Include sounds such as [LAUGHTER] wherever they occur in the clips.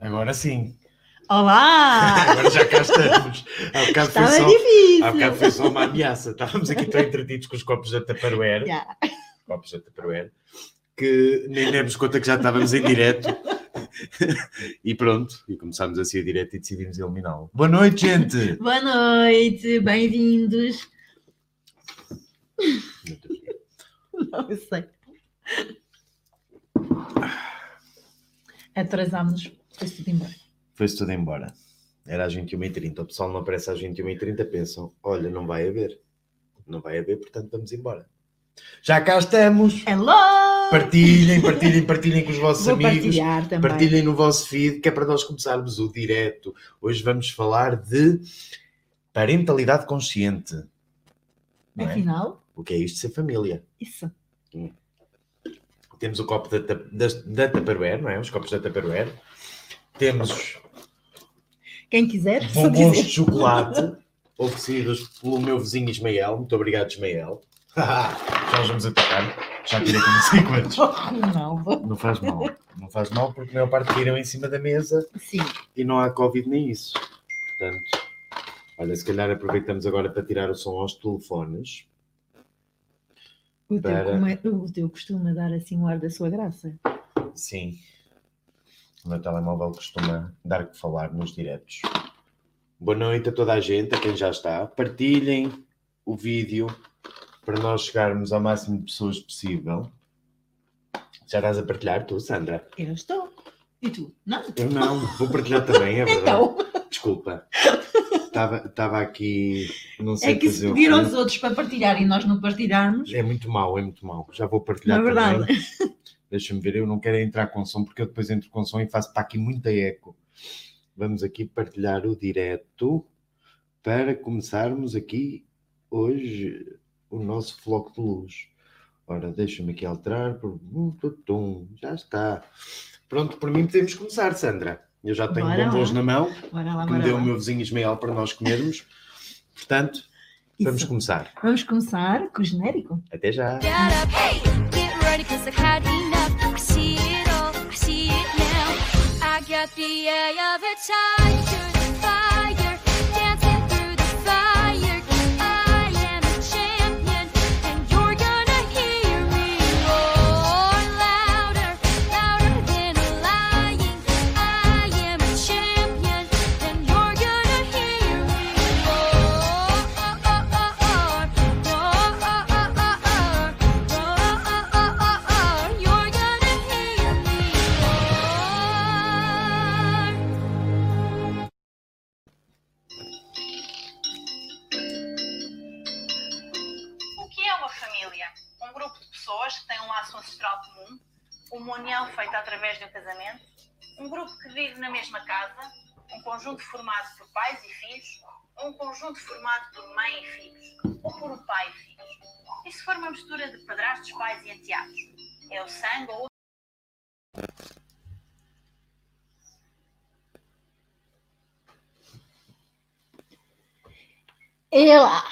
Agora sim. Olá! [LAUGHS] Agora já cá estamos. Há bocado, foi só, difícil. há bocado foi só uma ameaça. Estávamos aqui tão entretidos com os copos da Tupperware. Já. Copos da Tupperware. Que nem demos conta que já estávamos em direto. e pronto. E começámos assim a direto e decidimos eliminá-lo. Boa noite, gente! Boa noite, bem-vindos. Não sei. Atrasámos-nos, foi-se tudo embora. Foi-se tudo embora. Era às 21h30. O pessoal não aparece às 21h30, pensam: olha, não vai haver. Não vai haver, portanto vamos embora. Já cá estamos! Hello! Partilhem, partilhem, partilhem com os vossos Vou amigos. Partilhem no vosso feed, que é para nós começarmos o direto. Hoje vamos falar de parentalidade consciente. Não é? Afinal, O que é isto de ser família? isso. Temos o copo da, da, da Tupperware, não é? Os copos da Tupperware. Temos Quem quiser, bombons de chocolate [LAUGHS] oferecidos pelo meu vizinho Ismael. Muito obrigado, Ismael. [LAUGHS] Já os vamos atacar. Já tirei como 5 quantos. Ronaldo. Não faz mal. Não faz mal porque a maior parte tiram em cima da mesa Sim, e não há Covid nem isso. Portanto, olha, se calhar aproveitamos agora para tirar o som aos telefones. O teu, Para- como é- o teu costuma dar assim o ar da sua graça. Sim. O meu telemóvel costuma dar que falar nos diretos. Boa noite a toda a gente, a quem já está. Partilhem o vídeo para nós chegarmos ao máximo de pessoas possível. Já estás a partilhar tu, Sandra? Eu estou. E tu? Não? Eu não, vou partilhar também, é [LAUGHS] verdade. Então, Desculpa. [LAUGHS] Estava estava aqui, não sei é que se fazer o pediram quê. os outros para partilhar e nós não partilharmos, É muito mau, é muito mau. Já vou partilhar é verdade? Deixa-me ver, eu não quero entrar com som, porque eu depois entro com som e faço para aqui muita eco. Vamos aqui partilhar o direto para começarmos aqui hoje o nosso floco de luz. Ora, deixa-me aqui alterar. Já está. Pronto, por mim podemos começar, Sandra. Eu já tenho Bora bombons lá. na mão, Bora lá, que me bora deu lá. o meu vizinho Ismael para nós comermos. Portanto, vamos Isso. começar. Vamos começar com o genérico. Até já. Get up, hey, conjunto formado por pais e filhos, ou um conjunto formado por mãe e filhos, ou por um pai e filhos. E se for uma mistura de padrastos, pais e enteados? É o sangue ou É lá!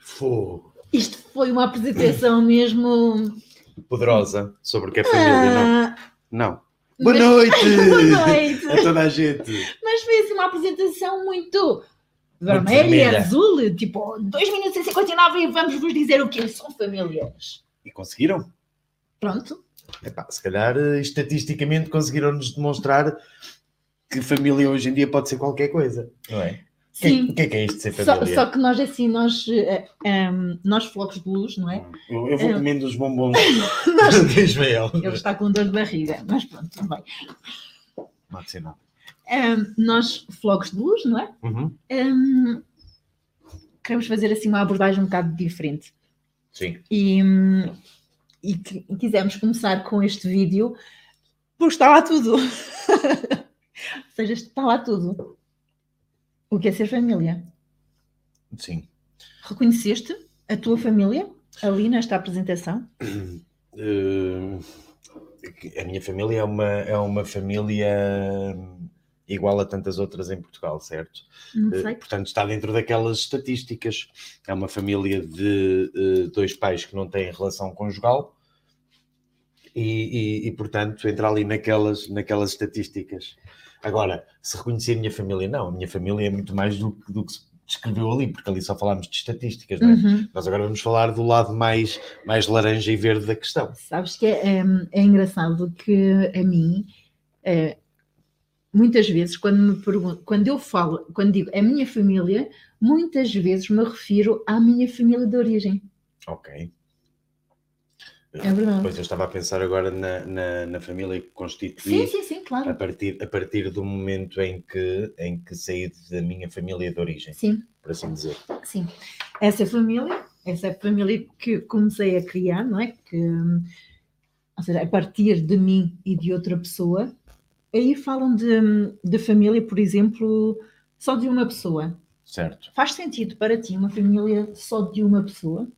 Fogo. Isto foi uma apresentação mesmo. Poderosa sobre o que é família, não? Ah, Não. [LAUGHS] Boa noite! Boa noite! A toda a gente! Mas foi assim uma apresentação muito vermelha e azul, tipo 2 minutos e 59 e vamos vos dizer o que são famílias. E conseguiram? Pronto. Epá, se calhar, eh, estatisticamente, conseguiram-nos demonstrar que família hoje em dia pode ser qualquer coisa, não é? Que, Sim. o que é que é isto de ser Só, família? só que nós assim, nós, eh, ehm, nós flocos de luz, não é? Eu, eu vou É. comendo os bombons [LAUGHS] Nós- [LAUGHS] de Ismael. Ele está com dor de barriga, mas pronto, bem. Não nada. Ehm, nós, flocos de luz, não é? Uhum. Ehm, queremos fazer assim uma abordagem um bocado diferente. Sim. E, e quisemos começar com este vídeo porque está lá tudo. [LAUGHS] Ou seja, está lá tudo. O que é ser família? Sim. Reconheceste a tua família ali nesta apresentação? [CLEARS THROAT] Eh, a minha família é uma, é uma família igual a tantas outras em Portugal, certo? Sei. Portanto, está dentro daquelas estatísticas. É uma família de eh, dois pais que não têm relação conjugal E, e, e, portanto, entra ali naquelas, naquelas estatísticas. Agora, se reconhecer a minha família, não, a minha família é muito mais do, que- do que se descreveu ali, porque ali só falámos de estatísticas, não é? Uhum. Nós agora vamos falar do lado mais, mais laranja e verde da questão. Sabes que é, é, é engraçado que a mim, é, muitas vezes, quando me pergunto, quando eu falo, quando digo a minha família, muitas vezes me refiro à minha família de origem. Ok. É verdade. Pois eu estava a pensar agora na, na, na família que Sim, constituí sim, sim, a, claro. partir, a partir do momento em que, em que saí da minha família de origem, Sim, por assim dizer. sim. Essa família, essa família que comecei a criar, não é? Que, ou seja, a partir de mim e de outra pessoa, aí falam de, de família, por exemplo, só de uma pessoa. Certo. Faz sentido para ti uma família só de uma pessoa?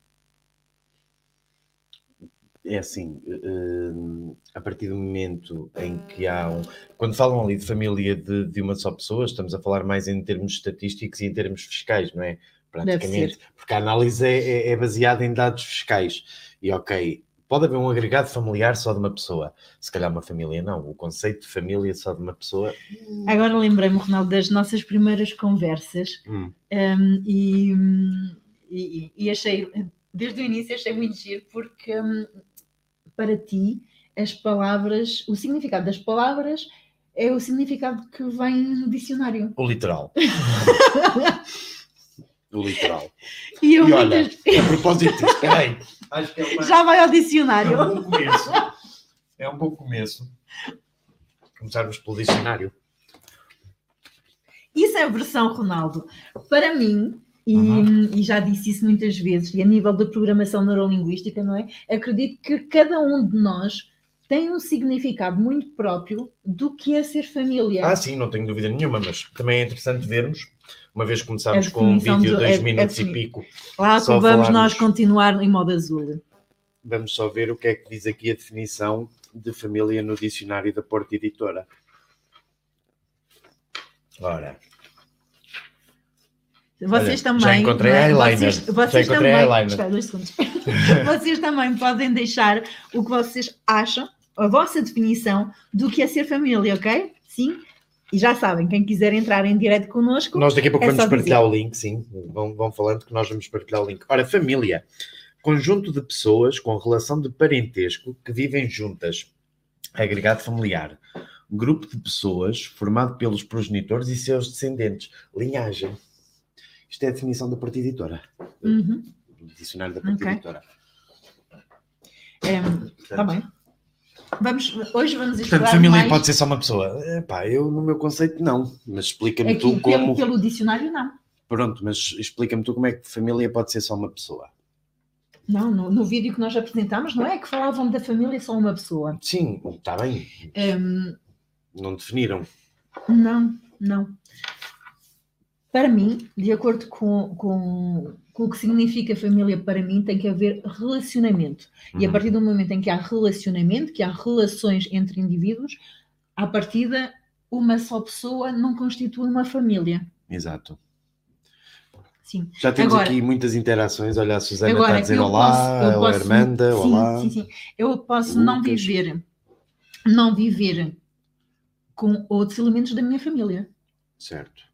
É assim, hum, a partir do momento em que há um. Quando falam ali de família de, de uma só pessoa, estamos a falar mais em termos estatísticos e em termos fiscais, não é? Praticamente. Porque a análise é, é- é baseada em dados fiscais. E ok, pode haver um agregado familiar só de uma pessoa. Se calhar uma família não. O conceito de família só de uma pessoa. Agora lembrei-me, Ronaldo, das nossas primeiras conversas hum, hum, e, e- e achei, desde o início, achei muito giro porque hum, para ti as palavras, o significado das palavras é o significado que vem no dicionário. o literal. [LAUGHS] o literal. E eu E olha, muitas- a propósito espera aí. Acho que é uma- já vai ao É dicionário. um bom começo. É um bom começo. Começarmos pelo dicionário. Isso é a versão Ronaldo. Para mim, e, Uhum. e já disse isso muitas vezes, e a nível da programação neurolinguística, não é? Acredito que cada um de nós tem um significado muito próprio do que é ser família. Ah, sim, não tenho dúvida nenhuma, mas também é interessante vermos, uma vez que começámos com um vídeo de 2 é- é minutos e defini- pico, Lá vamos falarmos- nós continuar em modo azul. vamos só ver o que é que diz aqui a definição de família no dicionário da Porta Editora. Ora, Vocês Olha, também. já encontrei não é? eyeliner. Vocês, Já vocês encontrei também. eyeliner. Dois segundos. [LAUGHS] vocês também podem deixar o que vocês acham, a vossa definição do que é ser família, ok? Sim? E já sabem, quem quiser entrar em direto connosco, nós daqui a pouco É vamos partilhar o link, sim, vão, vão falando que nós vamos partilhar o link. Ora, família, conjunto de pessoas com relação de parentesco que vivem juntas, agregado familiar. Grupo de pessoas formado pelos progenitores e seus descendentes. Linhagem. Isto é a definição da Porta Editora. Uhum. dicionário da Porta Ok. Editora. É, tá bem. Vamos, hoje vamos Portanto, explorar família mais. pode ser só uma pessoa. Epá, eu no meu conceito não, mas explica-me tu pelo, como. pelo dicionário, não. Pronto, mas explica-me tu como é que família pode ser só uma pessoa. Não, no, no vídeo que nós apresentámos, não é que falavam da família só uma pessoa. Sim, está bem. Hum, Não definiram. Não, não. Para mim, de acordo com, com, com o que significa família, para mim tem que haver relacionamento. E a Uhum. partir do momento em que há relacionamento, que há relações entre indivíduos, à partida, uma só pessoa não constitui uma família. Exato. Sim. Já temos Agora- aqui muitas interações. Olha, a Susana está a Agora, dizer olá, posso, posso- Armanda, sim, olá. Sim, sim. Eu posso não Lucas. viver, não viver com outros elementos da minha família. Certo.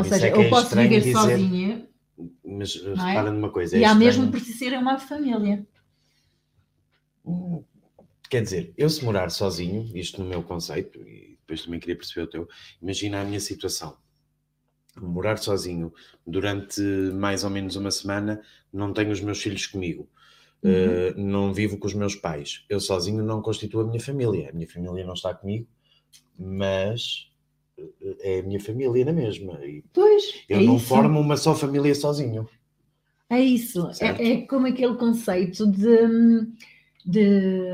Ou Isso seja, é eu é posso viver dizer- sozinha Mas uh, Não é? repara numa coisa. e é há mesmo por si ser uma família. Hum, Quer dizer, eu se morar sozinho, isto no meu conceito, e depois também queria perceber o teu, imagina a minha situação. Morar sozinho durante mais ou menos uma semana, não tenho os meus filhos comigo, Uhum. eh, não vivo com os meus pais. Eu sozinho não constituo a minha família. A minha família não está comigo, mas eh, é a minha família na mesma. E Pois, eu é não isso. formo uma só família sozinho. É isso. É, é como aquele conceito de. de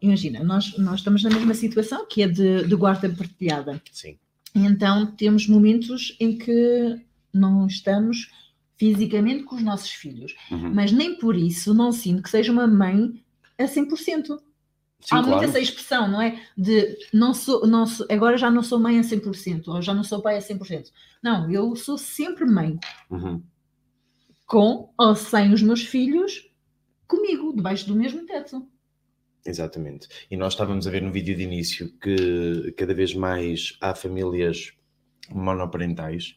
imagina, nós, nós estamos na mesma situação que é de, de guarda partilhada. Sim. Então temos momentos em que não estamos fisicamente com os nossos filhos, Uhum. mas nem por isso não sinto que seja uma mãe a 100%. Sim, Há muito claro. essa expressão, não é? De não sou, não sou, agora já não sou mãe a 100%, ou já não sou pai a 100%. Não, eu sou sempre mãe, Uhum. com ou sem os meus filhos, comigo, debaixo do mesmo teto. Exatamente. E nós estávamos a ver no vídeo de início que cada vez mais há famílias monoparentais,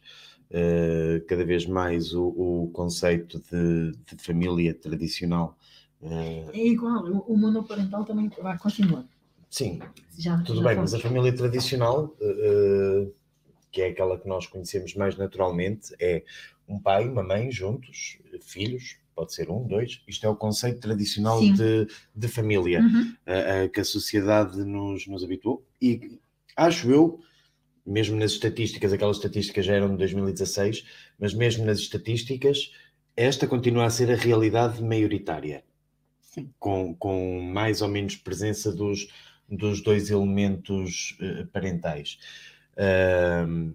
eh, cada vez mais o, o conceito de, de família tradicional. Eh, É igual, o, monoparental também vai continuar. sim, Já, tudo já bem, mas a fomos. família tradicional, eh, que é aquela que nós conhecemos mais naturalmente, é um pai, uma mãe juntos, filhos, pode ser um, dois. Isto é o conceito tradicional Sim. de, de família. Uhum. a- a que a sociedade nos, nos habituou. E acho eu, mesmo nas estatísticas, aquelas estatísticas já eram de 2016, mas mesmo nas estatísticas, esta continua a ser a realidade maioritária. Com, com mais ou menos presença dos, dos dois elementos eh, parentais. Ahm,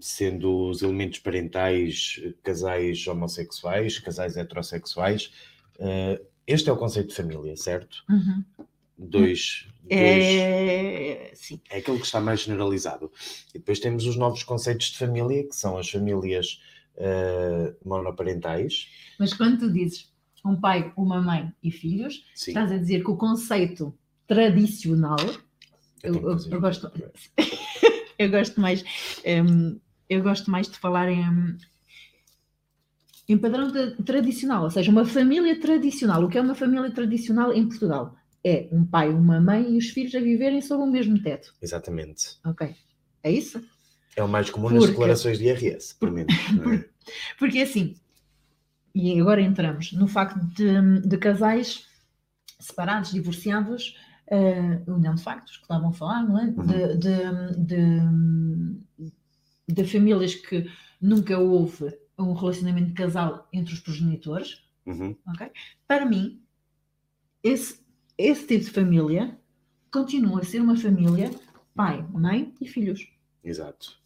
sendo os elementos parentais eh, casais homossexuais, casais heterossexuais. eh, este é o conceito de família, certo? Uhum. Dois, dois- É, sim. é aquilo que está mais generalizado. E depois temos os novos conceitos de família, que são as famílias eh, monoparentais. Mas quando tu dizes um pai, uma mãe e filhos, Sim, estás a dizer que o conceito tradicional, eu, eu- eu gosto, [LAUGHS] eu gosto mais, hum, eu gosto mais de falar em, em padrão tra- tradicional, ou seja, uma família tradicional. O que é uma família tradicional em Portugal? É um pai, uma mãe e os filhos a viverem sob o mesmo teto. Exatamente. Ok. É isso? É o mais comum nas Porque- declarações de IRS, pelo menos. [LAUGHS] é? Porque assim, e agora entramos no facto de, de casais separados, divorciados, eh, união de factos, que estavam a falar, não é? De, de, de- de famílias que nunca houve um relacionamento de casal entre os progenitores, Uhum. Para mim, esse, esse tipo de família continua a ser uma família pai, mãe e filhos. Exato.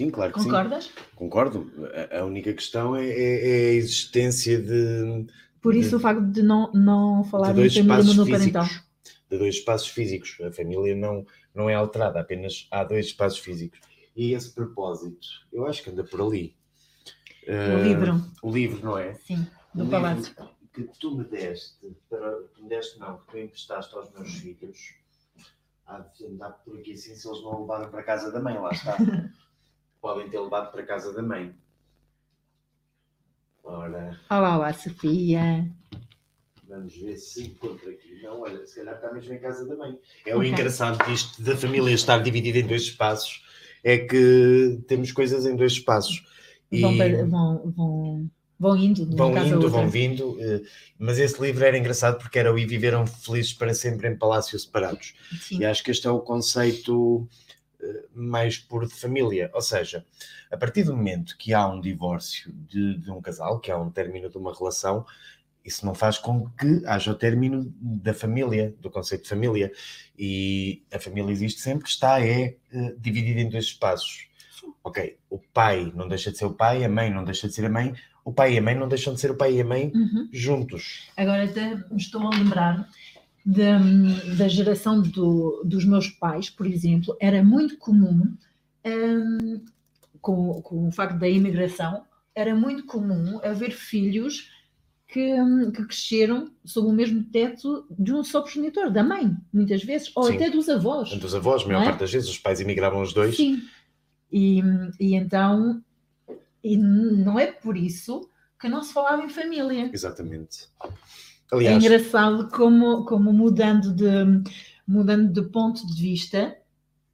Sim, claro que sim. Concordas? Concordo. A, a única questão é, é- é a existência de, Por isso De- o facto de não, não falar de família espaços monoparental. físicos. De dois espaços físicos. A família não, não é alterada, apenas há dois espaços físicos. E esse propósito, eu acho que anda por ali. O Eh, livro, O livro, não é? sim, do Palácio. que tu me deste, para, que me deste não, que tu emprestaste aos meus filhos, há de andar por aqui assim se eles não o levaram para a casa da mãe, lá está. [LAUGHS] Podem ter levado para a casa da mãe. Ora, Olá, olá, Sofia. vamos ver se encontro aqui. Não, olha, se calhar está mesmo em casa da mãe. É o Ok. engraçado disto da família estar dividida em dois espaços, é que temos coisas em dois espaços. E- Vão, para- vão, vão, vão indo vão indo, vão vindo, eh, mas esse livro era engraçado porque era o E Viveram Felizes para Sempre em Palácios Separados. Sim. E acho que este é o conceito mais puro de família. Ou seja, a partir do momento que há um divórcio de, de um casal, que há um término de uma relação, isso não faz com que haja o término da família, do conceito de família. E a família existe sempre, está é eh, dividida em dois espaços. Ok, o pai não deixa de ser o pai, a mãe não deixa de ser a mãe, o pai e a mãe não deixam de ser o pai e a mãe Uhum. juntos. Agora até me estou a lembrar da, da geração do- dos meus pais, por exemplo, era muito comum, hum, com, com o facto da imigração, era muito comum haver filhos que, hum, que cresceram sob o mesmo teto de um só progenitor, da mãe, muitas vezes, ou Sim. até dos avós. Entre os avós, a maior é? parte das vezes, os pais emigravam os dois. Sim. E, e então, e não é por isso que não se falava em família. Exatamente. É Aliás, engraçado como, como mudando, de, mudando de ponto de vista,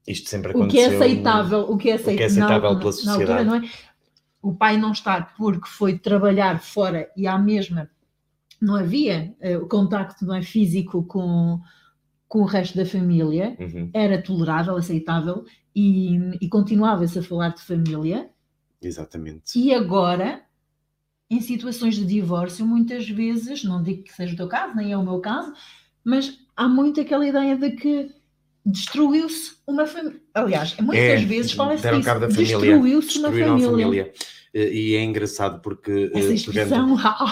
isto sempre o que é aconteceu. aceitável, o que é que é aceitável, aceitável na, pela na altura, sociedade. não é? O pai não estar porque foi trabalhar fora e à mesma não havia eh, o contacto não é, físico com, com o resto da família, Uhum, era tolerável, aceitável e, e continuava-se a falar de família. exatamente. E agora, em situações de divórcio, muitas vezes, não digo que seja o teu caso, nem é o meu caso, mas há muito aquela ideia de que destruiu-se uma família. Aliás, muitas É, vezes fala-se disso. Destruiu-se uma família. a família. Eh, E é engraçado porque eh, Essa pegando, expressão, uau,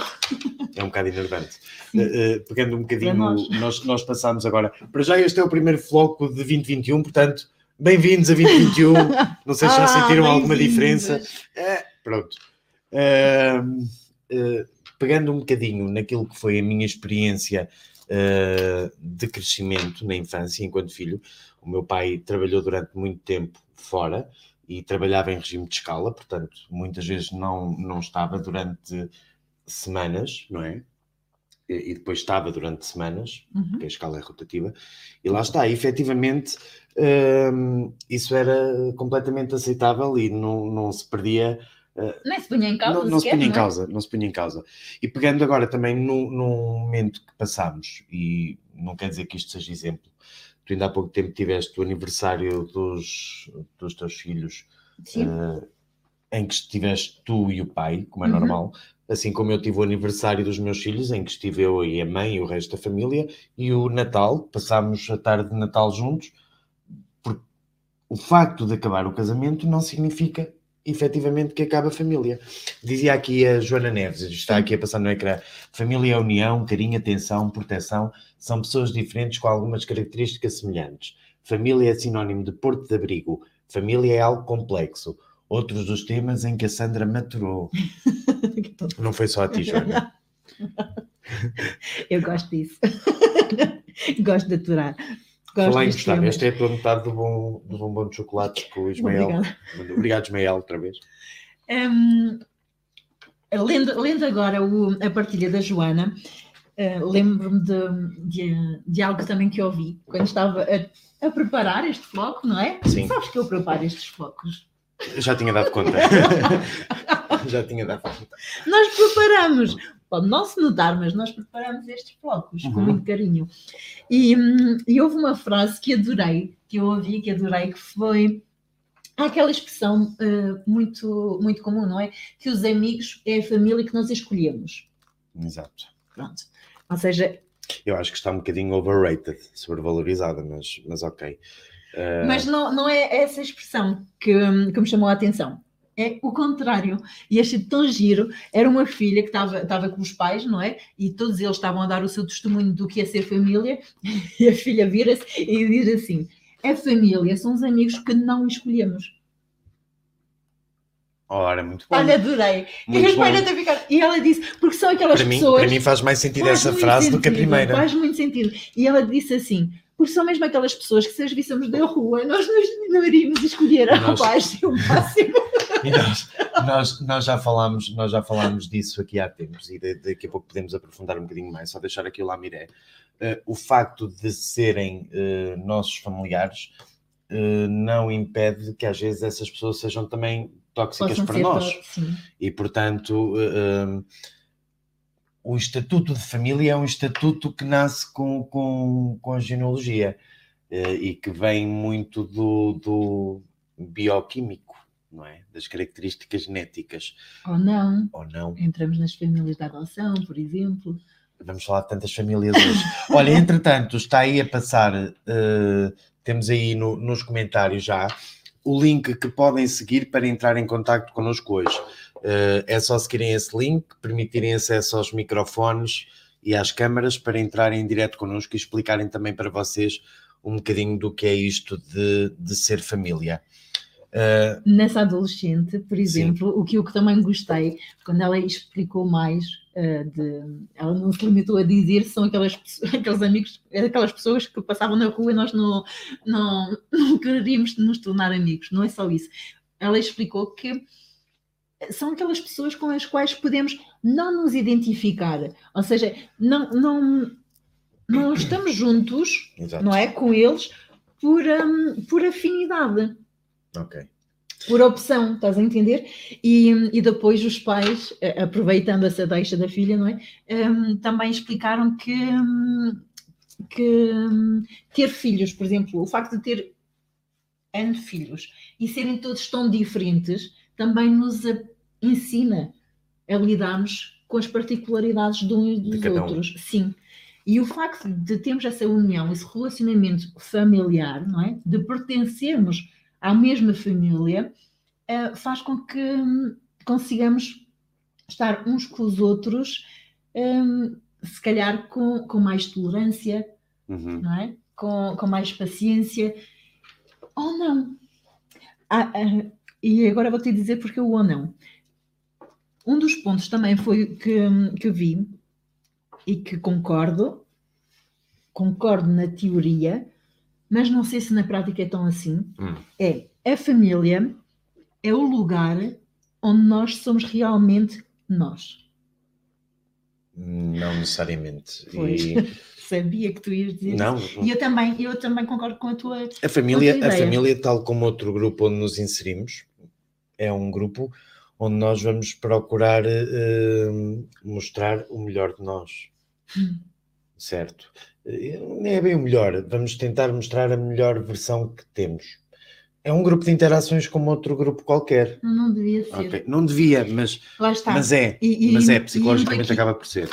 é um bocado enervante. Eh, eh, pegando um bocadinho, nós. nós, nós passámos agora. Para já, este é o primeiro floco de 2021, portanto, bem-vindos a 2021. Não sei se já [LAUGHS] Ah, sentiram alguma diferença. É, pronto. Eh, pegando um bocadinho naquilo que foi a minha experiência eh, de crescimento na infância, enquanto filho. O meu pai trabalhou durante muito tempo fora e trabalhava em regime de escala, portanto, muitas vezes não, não estava durante semanas, não é? E e depois estava durante semanas, Uhum. porque a escala é rotativa, e lá está, e, efetivamente hum, isso era completamente aceitável e não, não se perdia Nem se punha em causa. não, não se sequer, punha em não é? causa, não se punha em causa. E pegando agora também no, no momento que passámos, e não quer dizer que isto seja exemplo, tu ainda há pouco tempo tiveste o aniversário dos, dos teus filhos, eh, em que estiveste tu e o pai, como é Uhum. normal, assim como eu tive o aniversário dos meus filhos, em que estive eu e a mãe e o resto da família, e o Natal, passámos a tarde de Natal juntos, porque o facto de acabar o casamento não significa efetivamente que acaba a família. Dizia aqui a Joana Neves, está aqui a passar no ecrã, família é união, carinho, atenção, proteção, são pessoas diferentes com algumas características semelhantes. Família é sinónimo de porto de abrigo, família é algo complexo. Outros dos temas em que a Sandra maturou. [LAUGHS] Não foi só a ti, Joana. [LAUGHS] Eu gosto disso. [LAUGHS] gosto de aturar. Gosto Falar em gostar, temas. esta é a tua metade do, bom, do bombom de chocolate com o Ismael. Obrigada. Obrigado, Ismael, outra vez. Hum, lendo, lendo agora o- a partilha da Joana, eh, lembro-me de, de, de algo também que ouvi quando estava a, a preparar este floco, não é? Sim. Sabes que eu preparo estes flocos. Já tinha dado conta. [LAUGHS] Já tinha dado conta. Nós preparamos, pode não se notar, mas nós preparamos estes flocos com Uhum. muito carinho. E, e houve uma frase que adorei, que eu ouvi, que adorei, que foi há aquela expressão eh, muito, muito comum, não é? Que os amigos é a família que nós escolhemos. Exato. Pronto. Ou seja, Eu acho que está um bocadinho overrated, sobrevalorizada, mas, mas ok. Uh, mas não, não é essa expressão que, que me chamou a atenção. É o contrário. E achei tão giro. Era uma filha que estava com os pais, não é? E todos eles estavam a dar o seu testemunho do que é ser família. [LAUGHS] E a filha vira-se e diz assim: É família, são os amigos que não escolhemos. Ora, muito bom. Olha, adorei. E muito os bom. ficaram. E ela disse: Porque são aquelas Para mim, pessoas. para mim faz mais sentido Faz essa frase do que a sentido, primeira. Faz muito sentido. E ela disse assim: porque são mesmo aquelas pessoas que se as víssemos da rua, nós não, iríamos escolher a Nós- rapaz e o máximo. E nós, nós, nós, já falámos, nós já falámos disso aqui há tempos e da- daqui a pouco podemos aprofundar um bocadinho mais, só deixar aqui o Lamiré. Eh, o facto de serem eh, nossos familiares eh, não impede que às vezes essas pessoas sejam também tóxicas Possam para nós. E, portanto, o estatuto de família é um estatuto que nasce com, com, com a genealogia e que vem muito do, do bioquímico, não é? Das características genéticas, Ou não. ou não. Entramos nas famílias da adoção, por exemplo. Vamos falar de tantas famílias hoje. [LAUGHS] Olha, entretanto, está aí a passar, eh, temos aí no- nos comentários já o link que podem seguir para entrar em contato connosco hoje. Eh, é só seguirem esse link, permitirem acesso aos microfones e às câmaras para entrarem em direto connosco e explicarem também para vocês um bocadinho do que é isto de, de ser família. Nessa adolescente, por exemplo, o que eu também gostei, quando ela explicou mais, eh, de, ela não se limitou a dizer são aquelas, pessoas- [LAUGHS] aqueles amigos, aquelas pessoas que passavam na rua e nós não, não, [LAUGHS] não queríamos nos tornar amigos, não é só isso. Ela explicou que são aquelas pessoas com as quais podemos não nos identificar, ou seja, não, não, não estamos juntos, exato. não é, com eles por, hum, por afinidade Ok. por opção, estás a entender? E, e depois os pais, eh, aproveitando essa deixa da filha, não é? Hum, também explicaram que, hum, que hum, ter filhos, por exemplo, o facto de ter N filhos e serem todos tão diferentes, também nos ensina a lidarmos com as particularidades de uns e dos um. outros. Sim. E o facto de termos essa união, esse relacionamento familiar, não é? De pertencermos à mesma família, eh, faz com que hum, consigamos estar uns com os outros, hum, se calhar com, com mais tolerância, Uhum. não é? com, com mais paciência, ou não. Ah, ah, e agora vou-te dizer porque o ou não. Um dos pontos também foi que, que vi e que concordo concordo na teoria, mas não sei se na prática é tão assim. Hum. É a família é o lugar onde nós somos realmente nós. Não necessariamente. Pois. E- [LAUGHS] Sabia que tu ias dizer não, isso. E eu também, eu também concordo com a tua. a família, Outra a família, tal como outro grupo onde nos inserimos, é um grupo onde nós vamos procurar eh, mostrar o melhor de nós. Hum. Certo? Eh, Nem é bem o melhor, vamos tentar mostrar a melhor versão que temos. É um grupo de interações como outro grupo qualquer. Não devia ser. Ok, Não devia, mas, Lá está. mas é. E- e- mas é, e psicologicamente aqui- acaba por ser.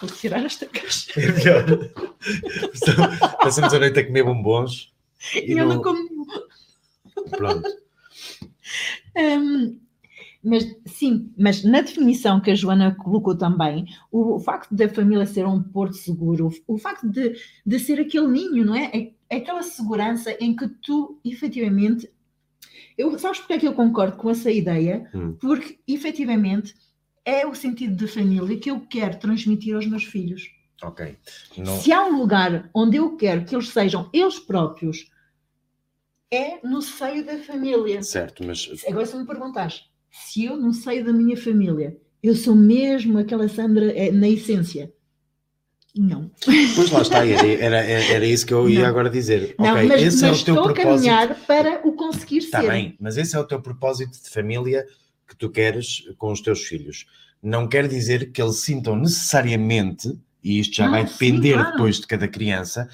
Vou tirar esta caixa. É melhor. [LAUGHS] Passamos a noite a comer bombons E, e eu não não- como nenhum. pronto. Hum, mas sim, mas na definição que a Joana colocou também, o, o facto da família ser um porto seguro, o, o facto de, de ser aquele ninho, não é? é? é aquela segurança em que tu efetivamente. Eu, sabes porque é que eu concordo com essa ideia? Hum. Porque efetivamente é o sentido de família que eu quero transmitir aos meus filhos. Ok. Não, Se há um lugar onde eu quero que eles sejam eles próprios, é no seio da família. certo, mas Agora, se me perguntares se eu, no seio da minha família, eu sou mesmo aquela Sandra eh, na essência, não. [LAUGHS] Pois lá está, era, era, era isso que eu ia Não. agora dizer. não, ok, mas, esse é mas o teu estou a propósito. caminhar para o conseguir Está ser. bem, mas esse é o teu propósito de família que tu queres com os teus filhos. Não quer dizer que eles sintam necessariamente, e isto já Não, vai sim, depender claro. depois de cada criança,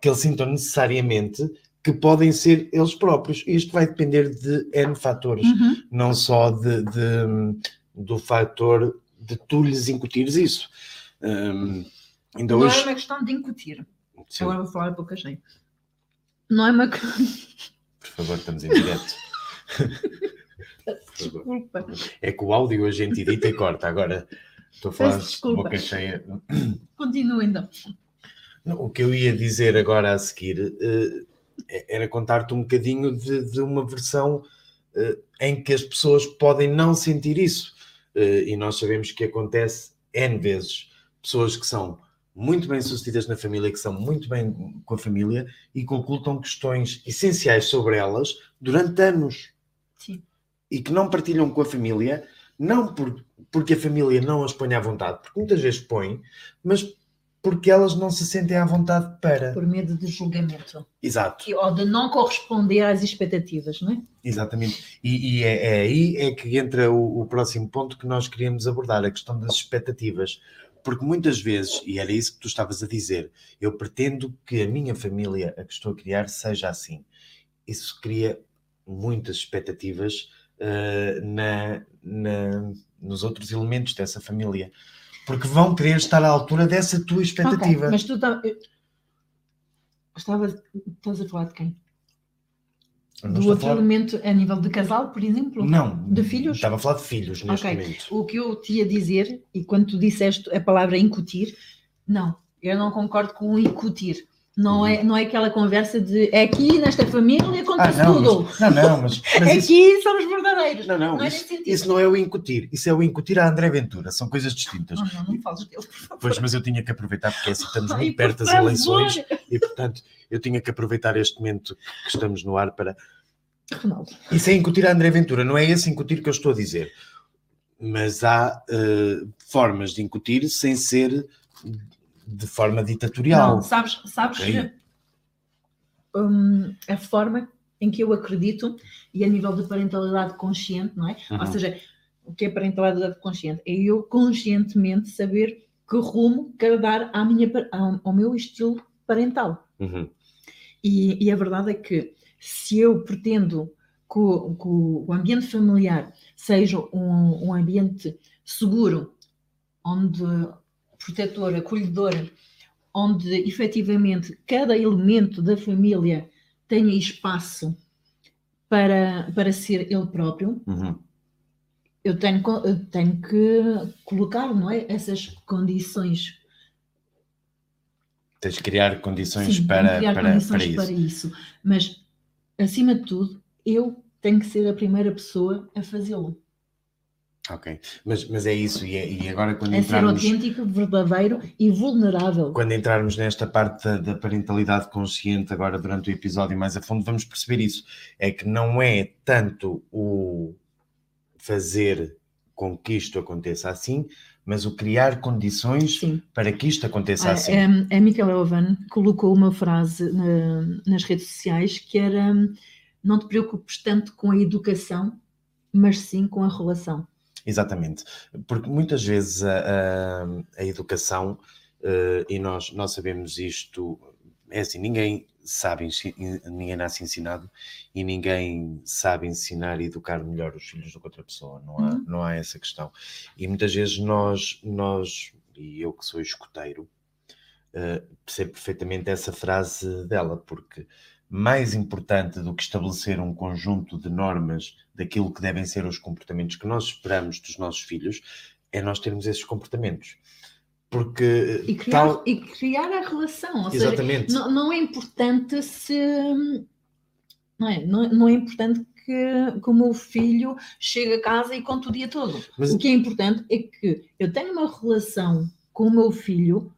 que eles sintam necessariamente que podem ser eles próprios. Isto vai depender de N fatores, Uhum. não só de, de- do fator de tu lhes incutires isso. Hum, ainda Não é hoje. uma questão de incutir. Sim, Agora vou falar pouca gente. Não é uma [LAUGHS] por favor, estamos em direto. [LAUGHS] Desculpa. É que o áudio a gente edita e corta. Agora estou a falar desculpa. boca cheia. Continua então. O que eu ia dizer agora a seguir eh, era contar-te um bocadinho de, de uma versão eh, em que as pessoas podem não sentir isso. Eh, e nós sabemos que acontece N vezes. Pessoas que são muito bem sucedidas na família, que são muito bem com a família e que ocultam questões essenciais sobre elas durante anos. Sim. e que não partilham com a família, não por, porque a família não as põe à vontade, porque muitas vezes põe, mas porque elas não se sentem à vontade para. Por medo de julgamento. Exato, Que- Ou de não corresponder às expectativas, não é? exatamente. E, e é, é aí é que entra o, o próximo ponto que nós queríamos abordar, a questão das expectativas. Porque muitas vezes, e era isso que tu estavas a dizer, eu pretendo que a minha família, a que estou a criar, seja assim. Isso cria muitas expectativas eh, na, na- nos outros elementos dessa família. Porque vão querer estar à altura dessa tua expectativa. Ok, mas tu tá- eu- estavas estás a falar de quem? Do outro falar- elemento a nível de casal, por exemplo? Não, De filhos? Estava a falar de filhos neste Ok. momento. O que eu te ia dizer, e quando tu disseste a palavra incutir, não, eu não concordo com o incutir. Não, é, não é aquela conversa de é aqui nesta família Uhum. Ah, acontece não, tudo. mas, não, não, mas, [LAUGHS] mas isso, aqui somos verdadeiros. não, não, não é isso, isso não é o incutir, isso é o incutir a André Ventura, são coisas distintas. Não, não, não fales dele. Pois, mas eu tinha que aproveitar, porque assim estamos Ai, muito por perto das eleições e, portanto, eu tinha que aproveitar este momento que estamos no ar para. Ronaldo. Isso é incutir a André Ventura, não é esse incutir que eu estou a dizer. Mas há eh, formas de incutir sem ser de forma ditatorial. Não, sabes, sabes Ok. hum, a forma em que eu acredito e a nível de parentalidade consciente, não é? Ou Uhum. seja, o que é parentalidade consciente? É eu conscientemente saber que rumo quero dar à minha, ao meu estilo parental. Uhum. E, e a verdade é que se eu pretendo que o, que o ambiente familiar seja um, um ambiente seguro, onde protetor, acolhedor, onde efetivamente cada elemento da família tenha espaço para, para ser ele próprio, Uhum. eu tenho, eu tenho que colocar não é, essas condições Tens de criar condições Sim, para, criar para, condições para isso. Mas, acima de tudo, eu tenho que ser a primeira pessoa a fazê-lo. Ok. Mas, mas é isso, e, é- e agora quando É ser entrarmos. autêntico, verdadeiro e vulnerável. Quando entrarmos nesta parte da, da parentalidade consciente, agora durante o episódio mais a fundo, vamos perceber isso. É que não é tanto o fazer com que isto aconteça assim, mas o criar condições Sim. para que isto aconteça Ah, assim. um, a Michaela Owen colocou uma frase na- nas redes sociais que era não te preocupes tanto com a educação, mas sim com a relação. Exatamente, porque muitas vezes a, a- a educação, eh, e nós, nós sabemos isto, é assim, ninguém sabe, ninguém nasce ensinado e ninguém sabe ensinar e educar melhor os filhos do que outra pessoa, não há, Uhum. não há essa questão. E muitas vezes nós, nós e eu que sou escoteiro, eh, percebo perfeitamente essa frase dela, porque mais importante do que estabelecer um conjunto de normas daquilo que devem ser os comportamentos que nós esperamos dos nossos filhos é nós termos esses comportamentos. Porque E criar, tal. e criar a relação. Ou seja, Exatamente. não, não é importante se. Não é, não, não é importante que, que o meu filho chegue a casa e conte o dia todo. Mas- O que é importante é que eu tenha uma relação com o meu filho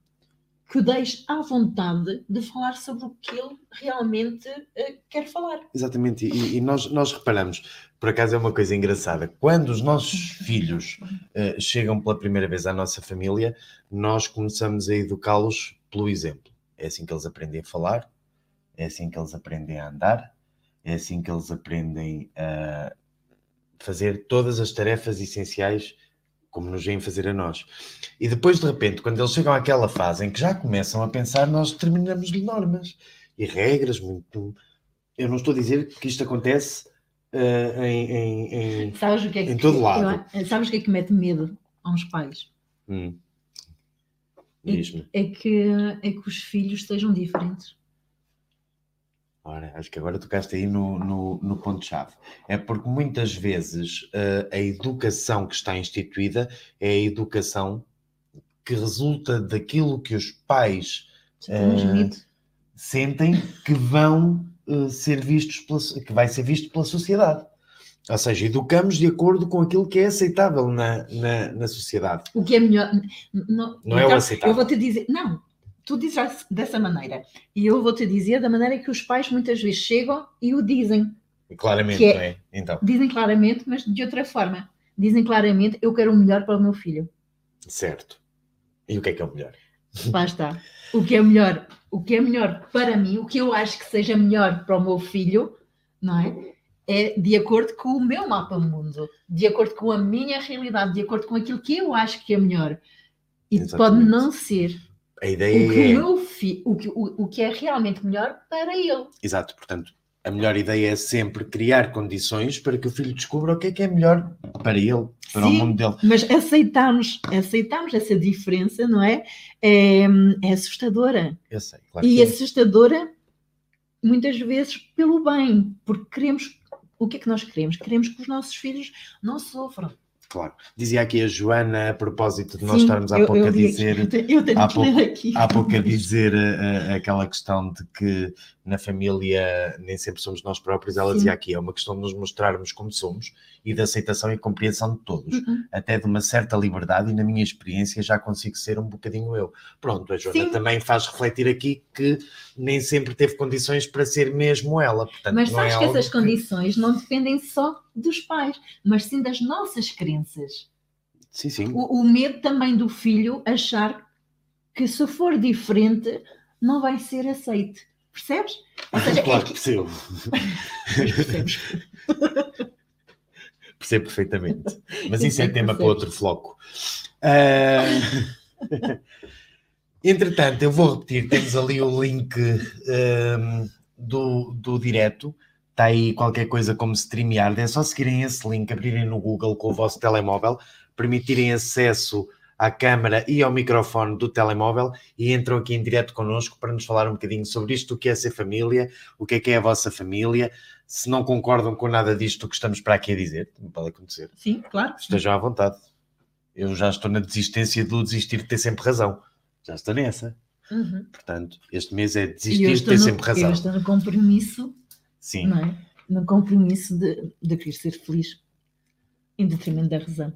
que deixe à vontade de falar sobre o que ele realmente eh, quer falar. Exatamente, e, e nós, nós reparamos, por acaso é uma coisa engraçada, quando os nossos filhos eh, chegam pela primeira vez à nossa família, nós começamos a educá-los pelo exemplo. É assim que eles aprendem a falar, é assim que eles aprendem a andar, é assim que eles aprendem a fazer todas as tarefas essenciais como nos vêm fazer a nós. E depois, de repente, quando eles chegam àquela fase em que já começam a pensar, nós determinamos-lhe normas e regras muito eu não estou a dizer que isto acontece eh, em, em- em- Sabes o que é que, Em todo lado. eu- sabes o que é que mete medo a uns pais? Hum. Diz-me. É que, é que os filhos sejam diferentes. Ora, acho que agora tocaste aí no, no, no ponto-chave. É porque muitas vezes eh, a educação que está instituída é a educação que resulta daquilo que os pais Eh, medo. sentem que vão eh, ser vistos pela, que vai ser visto pela sociedade. Ou seja, educamos de acordo com aquilo que é aceitável na, na, na sociedade. O que é melhor. Não, Não é o aceitável. Eu vou te dizer. Não, tu dizes dessa maneira. E eu vou te dizer da maneira que os pais muitas vezes chegam e o dizem. Claramente, é- não é? Então, Dizem claramente, mas de outra forma. Dizem claramente: eu quero o melhor para o meu filho. certo. E o que é que é o melhor? Lá está. O que é melhor, o que é melhor para mim, o que eu acho que seja melhor para o meu filho, não é? É de acordo com o meu mapa mundo, de acordo com a minha realidade, de acordo com aquilo que eu acho que é melhor. E pode Exatamente. não ser A o ideia que, o, é. meu fi, o, que, o, o que é realmente melhor para ele. Exato, portanto, a melhor ideia é sempre criar condições para que o filho descubra o que é que é melhor para ele, para o Sim. mundo dele. Mas aceitarmos, aceitarmos essa diferença, não é? É, é assustadora. Eu sei, claro E é. assustadora, muitas vezes, pelo bem, porque queremos. O que é que nós queremos? Queremos que os nossos filhos não sofram. Claro. Dizia aqui a Joana, a propósito de nós Sim, estarmos há eu- pouco eu a li aqui, dizer. [LAUGHS] eu tenho, há que pouco- aqui. Há pouco a dizer eh, eh, aquela questão de que na família nem sempre somos nós próprios, ela Sim. dizia aqui, é uma questão de nos mostrarmos como somos e de aceitação e compreensão de todos, Uhum. até de uma certa liberdade, e na minha experiência já consigo ser um bocadinho eu. Pronto, a Joana Sim. também faz refletir aqui que nem sempre teve condições para ser mesmo ela. Portanto, Mas sabes é que essas condições não dependem só dos pais, mas sim das nossas crenças. Sim, sim. O, o medo também do filho achar que se for diferente não vai ser aceito. Percebes? [LAUGHS] Seja, claro que- que percebo. percebes? [LAUGHS] Percebo perfeitamente. Mas isso é tema para outro floco. Ah, [LAUGHS] Entretanto, eu vou repetir: temos ali o link ahm, do, do direto. Está aí qualquer coisa como StreamYard. É só seguirem esse link, abrirem no Google com o vosso telemóvel, permitirem acesso à câmara e ao microfone do telemóvel e entram aqui em direto connosco para nos falar um bocadinho sobre isto, o que é ser família, o que é que é a vossa família. Se não concordam com nada disto que estamos para aqui a dizer, pode acontecer Sim, claro. estejam à vontade. Eu já estou na desistência do desistir de ter sempre razão. Já estou nessa. Uhum. Portanto, este mês é desistir de ter no, sempre razão. eu estou no compromisso, Sim. não é? No compromisso de, de querer ser feliz. em detrimento da razão.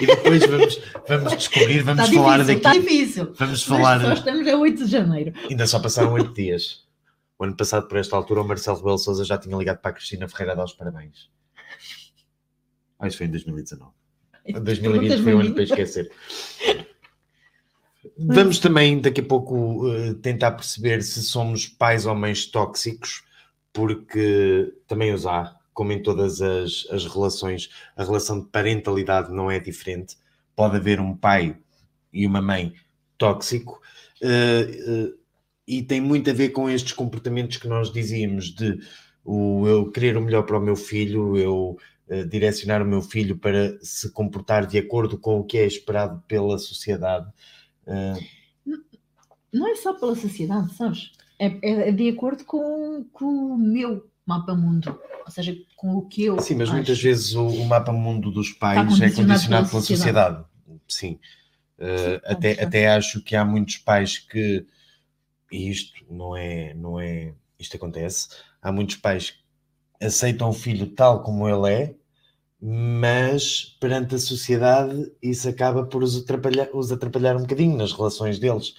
E depois vamos, vamos descobrir, vamos Está falar difícil, está daqui. difícil. Vamos Mas falar. só estamos a 8 de janeiro. Ainda só passaram oito dias. O ano passado, por esta altura, o Marcelo Rebelo Souza já tinha ligado para a Cristina Ferreira a dar os parabéns. Ah, isso foi em 2019. 2020 foi um ano para esquecer. Vamos também, daqui a pouco, eh, tentar perceber se somos pais ou mães tóxicos, porque também os há, como em todas as, as relações, a relação de parentalidade não é diferente. Pode haver um pai e uma mãe tóxico, eh, eh, e tem muito a ver com estes comportamentos que nós dizíamos de o eu querer o melhor para o meu filho, eu direcionar o meu filho para se comportar de acordo com o que é esperado pela sociedade. Eh, Não é só pela sociedade, sabes? É, é de acordo com, com o meu mapa mundo. Ou seja, com o que eu. sim, mas acho. muitas vezes o, o mapa mundo dos pais é condicionado pela pela sociedade. Sim. Sim, até, pode até acho que há muitos pais que, e isto não é, não é, isto acontece, há muitos pais que aceitam o filho tal como ele é, mas perante a sociedade isso acaba por os atrapalhar, os atrapalhar um bocadinho nas relações deles.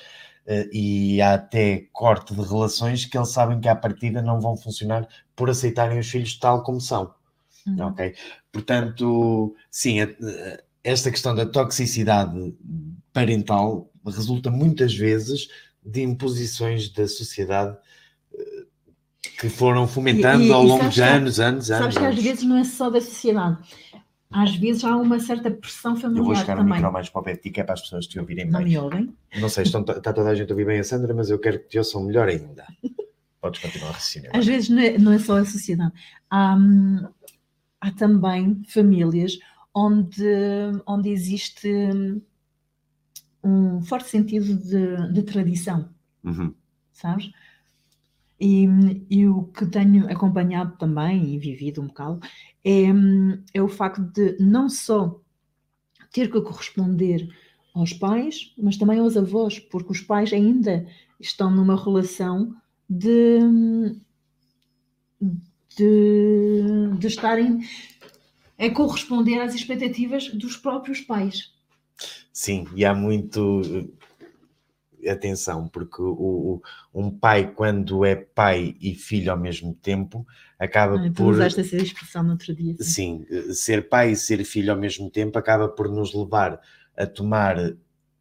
Eh, e há até corte de relações que eles sabem que à partida não vão funcionar por aceitarem os filhos tal como são. Uhum. Ok? Portanto, sim, a- a- esta questão da toxicidade parental resulta muitas vezes de imposições da sociedade eh, que foram fomentando E- e- ao e longo de que- anos, anos, Sabes anos. que às anos. vezes não é só da sociedade. Às vezes há uma certa pressão Eu vou familiar chegar o também. micro mais para o de ti, que é para as pessoas te ouvirem Não bem. me ouvem? Não sei, estão, está toda a gente a ouvir bem a Sandra, mas eu quero que te ouçam melhor ainda. [LAUGHS] Podes continuar a raciocinar. Às vezes não é, não é só a sociedade. Há, há também famílias onde, onde existe um forte sentido de, de tradição, Uhum. sabes? E, e o que tenho acompanhado também e vivido um bocado é, é o facto de não só ter que corresponder aos pais, mas também aos avós, porque os pais ainda estão numa relação de, de, de estarem a corresponder às expectativas dos próprios pais. Sim, e há muito atenção, porque o, o- um pai, quando é pai e filho ao mesmo tempo, acaba Ah, Tu por. usaste essa expressão no outro dia. sim. Sim, ser pai e ser filho ao mesmo tempo acaba por nos levar a tomar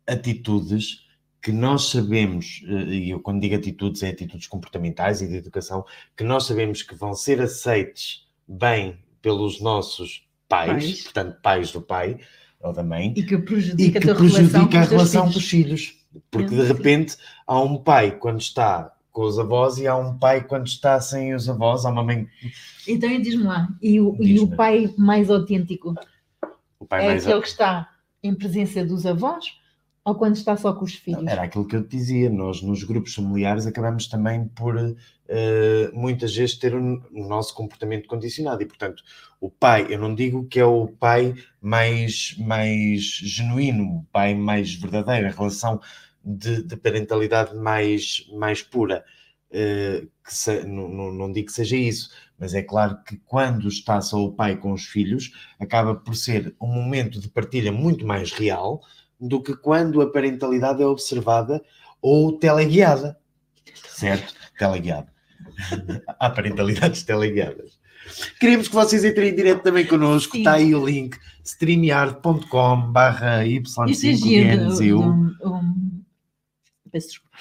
atitudes que nós sabemos, eh, e eu quando digo atitudes, é atitudes comportamentais e de educação, que nós sabemos que vão ser aceites bem pelos nossos pais, Pais. portanto, pais do pai ou da mãe, E que e prejudica que a prejudica com a os relação filhos. dos filhos. Porque de repente há um pai quando está com os avós e há um pai quando está sem os avós, há uma mãe. Então e diz-me lá, e o, e Diz-me. o pai mais autêntico O pai é mais aquele que está em presença dos avós ou quando está só com os filhos? Era aquilo que eu te dizia, nós nos grupos familiares acabamos também por eh, muitas vezes ter o o nosso comportamento condicionado e, portanto, o pai, eu não digo que é o pai mais, mais genuíno, o pai mais verdadeiro, a relação de, de parentalidade mais, mais pura, eh, que se- não, não, não digo que seja isso, mas é claro que quando está só o pai com os filhos, acaba por ser um momento de partilha muito mais real do que quando a parentalidade é observada ou teleguiada. Certo? Teleguiada. [LAUGHS] Há parentalidades teleguiadas. Queríamos que vocês entrem em direto também connosco. Está aí o link streamyard.com barra Isso é giro. y5gnzu. de um- um- Peço desculpa.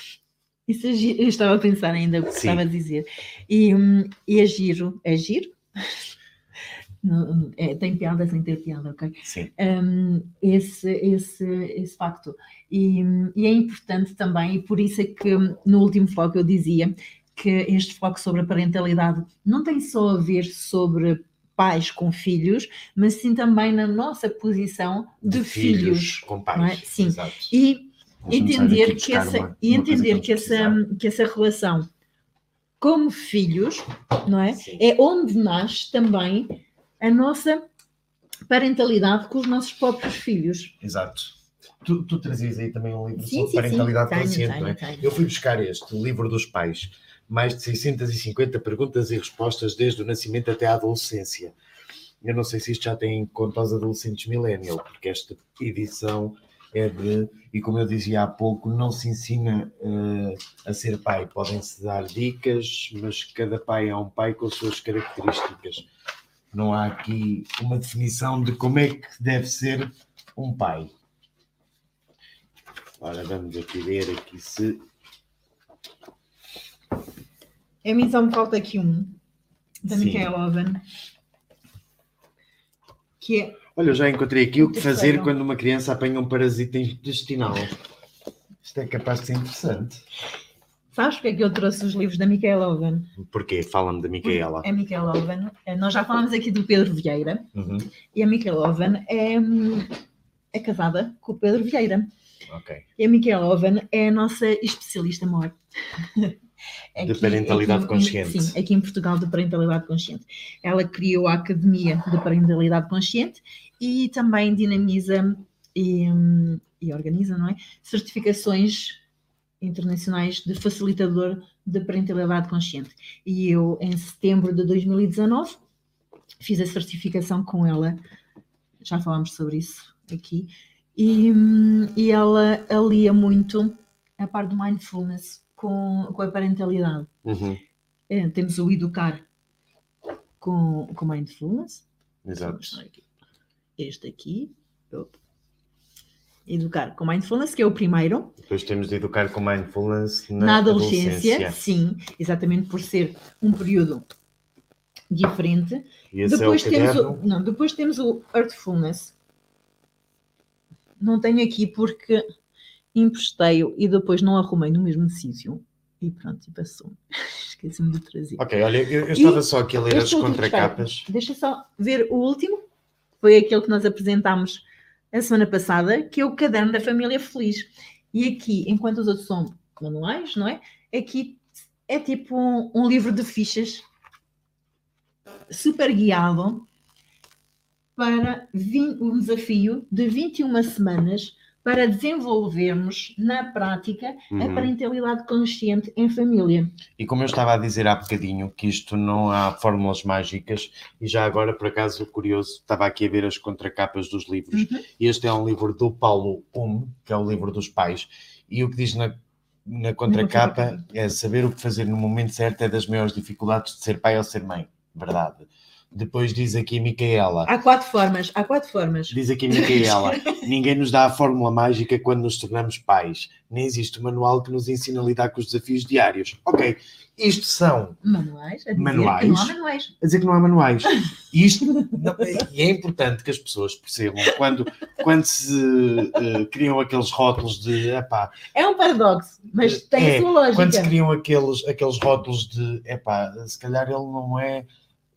Isso é giro. Eu estava a pensar ainda o que Sim. estava a dizer. E, hum, e é giro. É giro? É, tem piada sem ter piada, ok? Sim, um, esse, esse, esse facto. E, e é importante também, e por isso é que hum, no último foco eu dizia que este foco sobre a parentalidade não tem só a ver sobre pais com filhos, mas sim também na nossa posição de, filhos. com não pais. é? Sim. Exato. E entender que essa, uma- e entender para que essa, que essa relação como filhos, não é? Sim. É onde nasce também a nossa parentalidade com os nossos próprios filhos. Exato. Tu, tu trazias aí também um livro Sim, sobre sim, parentalidade sim. Consciente, tenho, não é? tenho. Eu fui buscar este, o livro dos pais. Mais de 650 perguntas e respostas desde o nascimento até a adolescência. Eu não sei se isto já tem em conta os adolescentes millennial, porque esta edição é de, e como eu dizia há pouco, não se ensina eh, a ser pai. Podem-se dar dicas, mas cada pai é um pai com as suas características. Não há aqui uma definição de como é que deve ser um pai. Ora, vamos aqui ver aqui se A mim só me falta aqui um, da Sim. Michaela Owen, que é Olha, eu já encontrei aqui o que fazer quando uma criança apanha um parasita intestinal. Isto é capaz de ser interessante. Sabes porque é que eu trouxe os livros da Michaela Owen? Porquê? Fala-me da Micaela. A Michaela Owen, eh, nós já falámos aqui do Pedro Vieira, Uhum. e a Michaela Owen é, hum, é casada com o Pedro Vieira. Ok. E a Michaela Owen é a nossa especialista maior. [LAUGHS] De parentalidade consciente. Sim, aqui em Portugal, de parentalidade consciente. Ela criou a Academia de Parentalidade Consciente e também dinamiza e, hum, e organiza, não é? Certificações internacionais de facilitador de parentalidade consciente. E eu, em setembro de 2019, fiz a certificação com ela. Já falámos sobre isso aqui. E, e ela alia muito a parte do mindfulness com, com a parentalidade. Uhum. É, temos o educar com, com mindfulness. Exato. aqui. Este aqui. Opa. Educar com mindfulness, que é o primeiro. Depois temos de educar com mindfulness na, Na, adolescência, sim, exatamente por ser um período diferente. E esse Depois é o temos, caderno. o, não, depois temos o Earthfulness. Não tenho aqui porque emprestei-o e depois não arrumei no mesmo sítio. E pronto, e passou. [LAUGHS] Esqueci-me de trazer. Ok, olha, eu, eu E estava só aqui a ler as contracapas. Deixa só ver o último. Foi aquele que nós apresentámos a semana passada, que é o caderno da família feliz. E aqui, enquanto os outros são manuais, não é? Aqui é tipo um, um livro de fichas super guiado para vin- um desafio de 21 semanas para desenvolvermos na prática a Uhum. parentalidade consciente em família. E como eu estava a dizer há bocadinho, que isto não há fórmulas mágicas, e já agora, por acaso, curioso, estava aqui a ver as contracapas dos livros. Uhum. E este é um livro do Paulo Um, que é o livro dos pais. E o que diz na, na contracapa contracapa. é saber o que fazer no momento certo é das maiores dificuldades de ser pai ou ser mãe. Verdade. Depois diz aqui Micaela. Há quatro formas, há quatro formas. Diz aqui Micaela, [LAUGHS] ninguém nos dá a fórmula mágica quando nos tornamos pais. Nem existe um manual que nos ensine a lidar com os desafios diários. Ok, isto são, Manuais, a dizer Manuais? que não há manuais. a dizer que não há manuais. Isto, não- e é importante que as pessoas percebam quando, quando se eh, criam aqueles rótulos de, epá, É um paradoxo, mas tem É, a sua lógica. quando se criam aqueles, aqueles rótulos de, epá, se calhar ele não é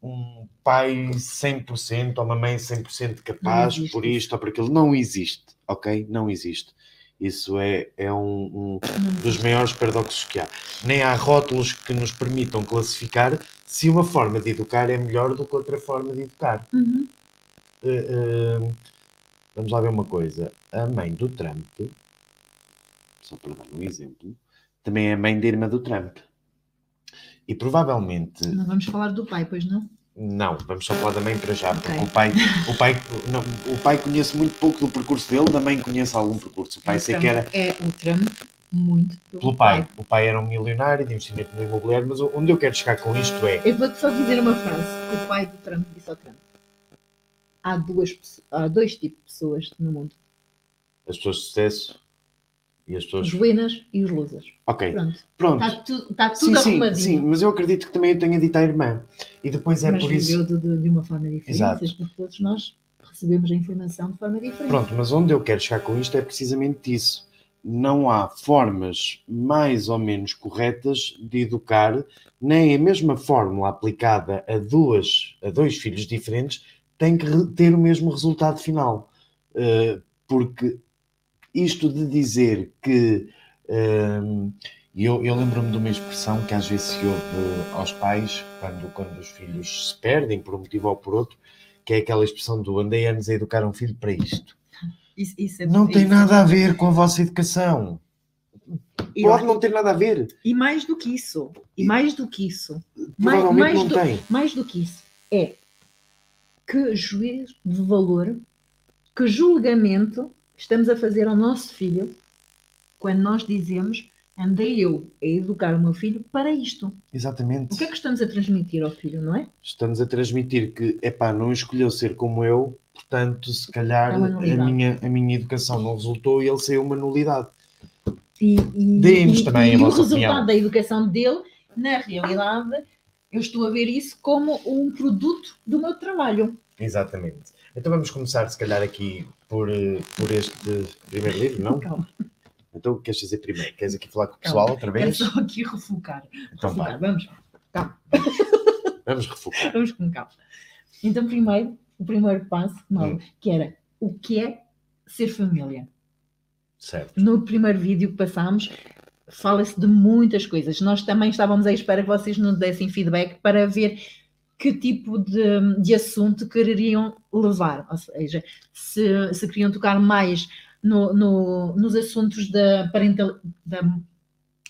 um pai 100% ou uma mãe 100% capaz por isto ou por aquilo. Não existe, ok? Não existe. Isso é, é um, um dos maiores paradoxos que há. Nem há rótulos que nos permitam classificar se uma forma de educar é melhor do que outra forma de educar. Uhum. Eh, eh, vamos lá ver uma coisa. A mãe do Trump, só para dar um exemplo, também é a mãe da irmã do Trump. E provavelmente, Não vamos falar do pai, pois não? Não, vamos só falar da mãe para já, porque Ok. o pai, o pai, não, o pai conhece muito pouco do percurso dele, da mãe conhece algum percurso. O pai sei que era É o Trump muito pelo pelo pai. O pai era um milionário de investimento no imobiliário, mas onde eu quero chegar com isto é Eu vou-te só dizer uma frase que o pai do Trump disse ao Trump. Há, duas, há dois tipos de pessoas no mundo. as pessoas de sucesso e as pessoas. Os winners e os losers. Ok, Pronto. pronto. Está tudo, está tudo sim, arrumadinho. sim, mas eu acredito que também eu tenha dito à irmã. E depois é mas por isso. de, de- de uma forma diferente. Exato. Porque todos nós recebemos a informação de forma diferente. Pronto, mas onde eu quero chegar com isto é precisamente isso. Não há formas mais ou menos corretas de educar, nem a mesma fórmula aplicada a, duas, a dois filhos diferentes tem que ter o mesmo resultado final. Uh, porque isto de dizer que. um, e eu, eu lembro-me de uma expressão que às vezes se ouve aos pais quando, quando os filhos se perdem por um motivo ou por outro, que é aquela expressão do andei anos a educar um filho para isto. Isso, isso é Não tem isso. nada a ver com a vossa educação. E, Pode não ter nada a ver. e mais do que isso, e mais do que isso, mais, mais não do, tem. mais do que isso, é que juízo de valor, que julgamento estamos a fazer ao nosso filho quando nós dizemos andei eu a educar o meu filho para isto. Exatamente. O que é que estamos a transmitir ao filho, não é? Estamos a transmitir que, epá, não escolheu ser como eu, portanto, se calhar É a minha, a minha educação não resultou e ele saiu uma nulidade. E, e, Deem-nos e- também a e o vossa resultado opinião. da educação dele, na realidade, eu estou a ver isso como um produto do meu trabalho. Exatamente. Então vamos começar, se calhar, aqui por, eh, por este primeiro livro, não? Calma, Então o que queres fazer primeiro? Queres aqui falar com o Calma. pessoal outra quero vez? só aqui refocar. Então refocar. Vamos, calma, [LAUGHS] vamos refocar. vamos com calma. Então, primeiro, o primeiro passo, Mauro, Hum. que era o que é ser família. Certo. No primeiro vídeo que passámos, fala-se de muitas coisas. Nós também estávamos à espera que vocês nos dessem feedback para ver que tipo de, de assunto quereriam levar. Ou seja, se, se queriam tocar mais no- no- nos assuntos da parental, da,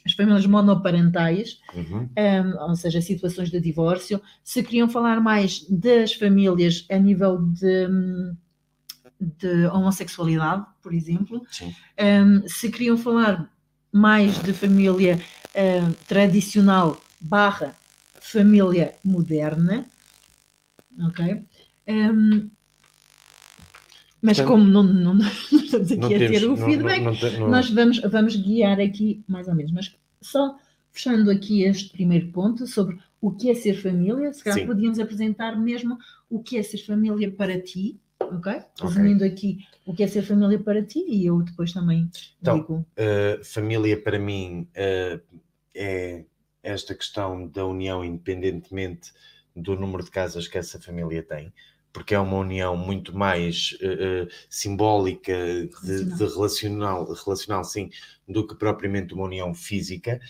as famílias monoparentais, Uhum. um, ou seja, situações de divórcio, se queriam falar mais das famílias a nível de, de homossexualidade, por exemplo, um, se queriam falar mais de família um, tradicional barra família moderna, ok? Um, mas Portanto, como não, não, [LAUGHS] não estamos aqui Não a temos, ter o não- feedback, não- nós vamos, vamos guiar aqui mais ou menos, mas só fechando aqui este primeiro ponto sobre o que é ser família, se calhar Sim. podíamos apresentar mesmo o que é ser família para ti, ok? Resumindo aqui o que é ser família para ti e eu depois também Então, digo. Uh, família para mim uh, é esta questão da união independentemente do número de casas que essa família tem, porque é uma união muito mais uh, uh, simbólica de, Relacional. de relacional, relacional sim, do que propriamente uma união física.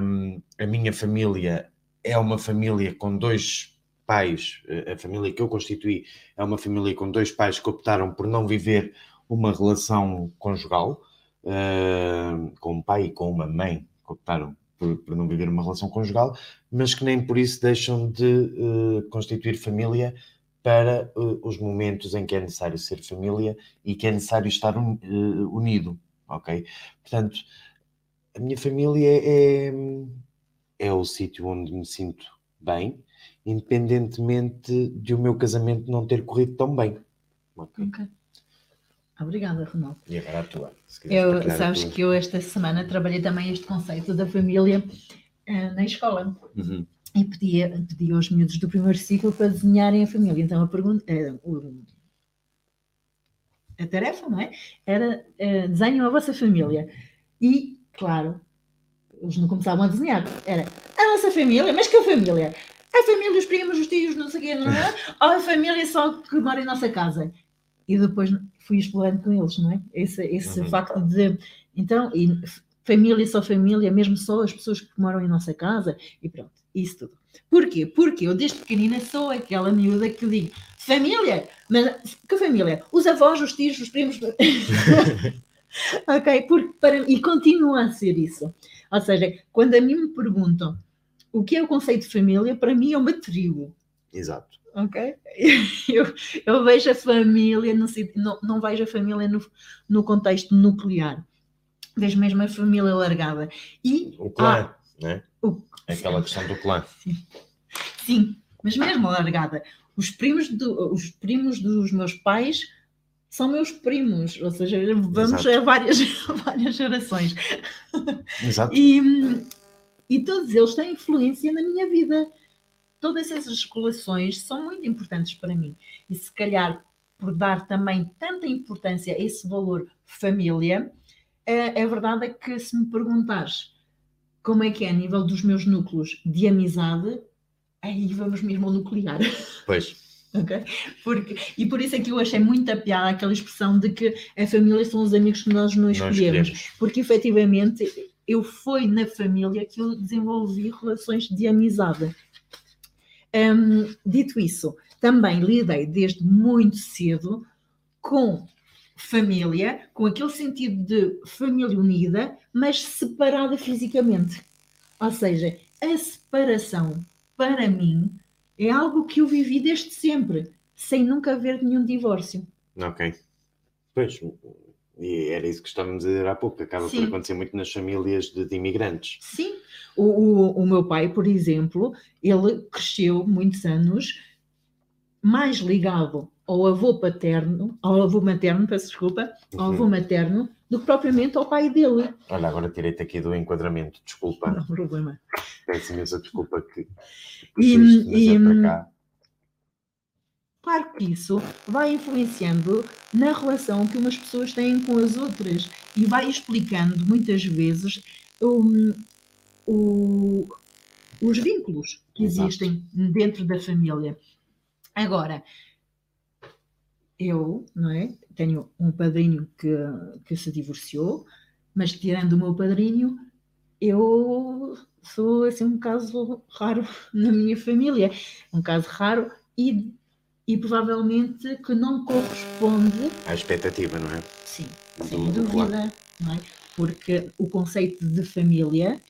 Um, a minha família é uma família com dois pais, uh, a família que eu constituí é uma família com dois pais que optaram por não viver uma relação conjugal, uh, com um pai e com uma mãe que optaram por, por não viver uma relação conjugal, mas que nem por isso deixam de uh, constituir família para uh, os momentos em que é necessário ser família e que é necessário estar un- uh, unido, ok? Portanto, a minha família é, é o sítio onde me sinto bem, independentemente de o meu casamento não ter corrido tão bem. Ok? Ok. Obrigada, Ronaldo. E agora a tua. Eu, sabes que eu esta semana trabalhei também este conceito da família eh, na escola. Uhum. e pedia, pedia aos miúdos do primeiro ciclo para desenharem a família. Então a pergunta, o- a tarefa, não é? Era eh, desenham a vossa família. E, claro, eles não começavam a desenhar. Era a nossa família, mas que família? A família, os primos, os tios, não sei o quê, não é? [LAUGHS] Ou a família só que mora em nossa casa. E depois fui explorando com eles, não é? Esse, esse Uhum. facto de. Então, e família só família, mesmo só as pessoas que moram em nossa casa, e pronto, isso tudo. Porquê? Porque eu desde pequenina sou aquela miúda que digo família, mas que família? Os avós, os tios, os primos. [LAUGHS] ok? Porque para, e continua a ser isso. Ou seja, quando a mim me perguntam o que é o conceito de família, para mim é uma tribo. Exato. Ok? [LAUGHS] Eu, eu vejo a família, no, não, não vejo a família no, no contexto nuclear. Vejo mesmo a família largada. E O clã, né? o, Aquela questão do clã. [LAUGHS] Sim, mas mesmo largada. Os primos, do- os primos dos meus pais são meus primos, ou seja, vamos Exato. a várias, a [LAUGHS] várias gerações. Exato. E, e todos eles têm influência na minha vida. Todas essas relações são muito importantes para mim. E se calhar, por dar também tanta importância a esse valor família, é, é verdade é que se me perguntares como é que é a nível dos meus núcleos de amizade, aí vamos mesmo ao nuclear. Pois. [LAUGHS] ok? Porque, e por isso é que eu achei muita piada aquela expressão de que a família são os amigos que nós não escolhemos escolhemos. porque efetivamente eu foi na família que eu desenvolvi relações de amizade. Hum, dito isso, também lidei desde muito cedo com família, com aquele sentido de família unida, mas separada fisicamente. Ou seja, a separação, para mim, é algo que eu vivi desde sempre. sem nunca haver nenhum divórcio. Ok. Pois, e era isso que estávamos a dizer há pouco, acaba Sim. por acontecer muito nas famílias de, de imigrantes. Sim. O, o, o meu pai, por exemplo, ele cresceu muitos anos mais ligado ao avô paterno, ao avô materno, peço desculpa, ao Uhum. avô materno, do que propriamente ao pai dele. Olha, agora tirei-te aqui do enquadramento, desculpa, Não problema. peço imensa desculpa que E- e- é para cá. Claro que isso vai influenciando na relação que umas pessoas têm com as outras e vai explicando muitas vezes um, o- os vínculos que Exato. existem dentro da família. Agora, eu, não é? Tenho um padrinho que, que se divorciou, mas tirando o meu padrinho, eu sou assim um caso raro [LAUGHS] na minha família, um caso raro e, e provavelmente que não corresponde, À expectativa, não é? sim, sem do dúvida, não é? Porque o conceito de família,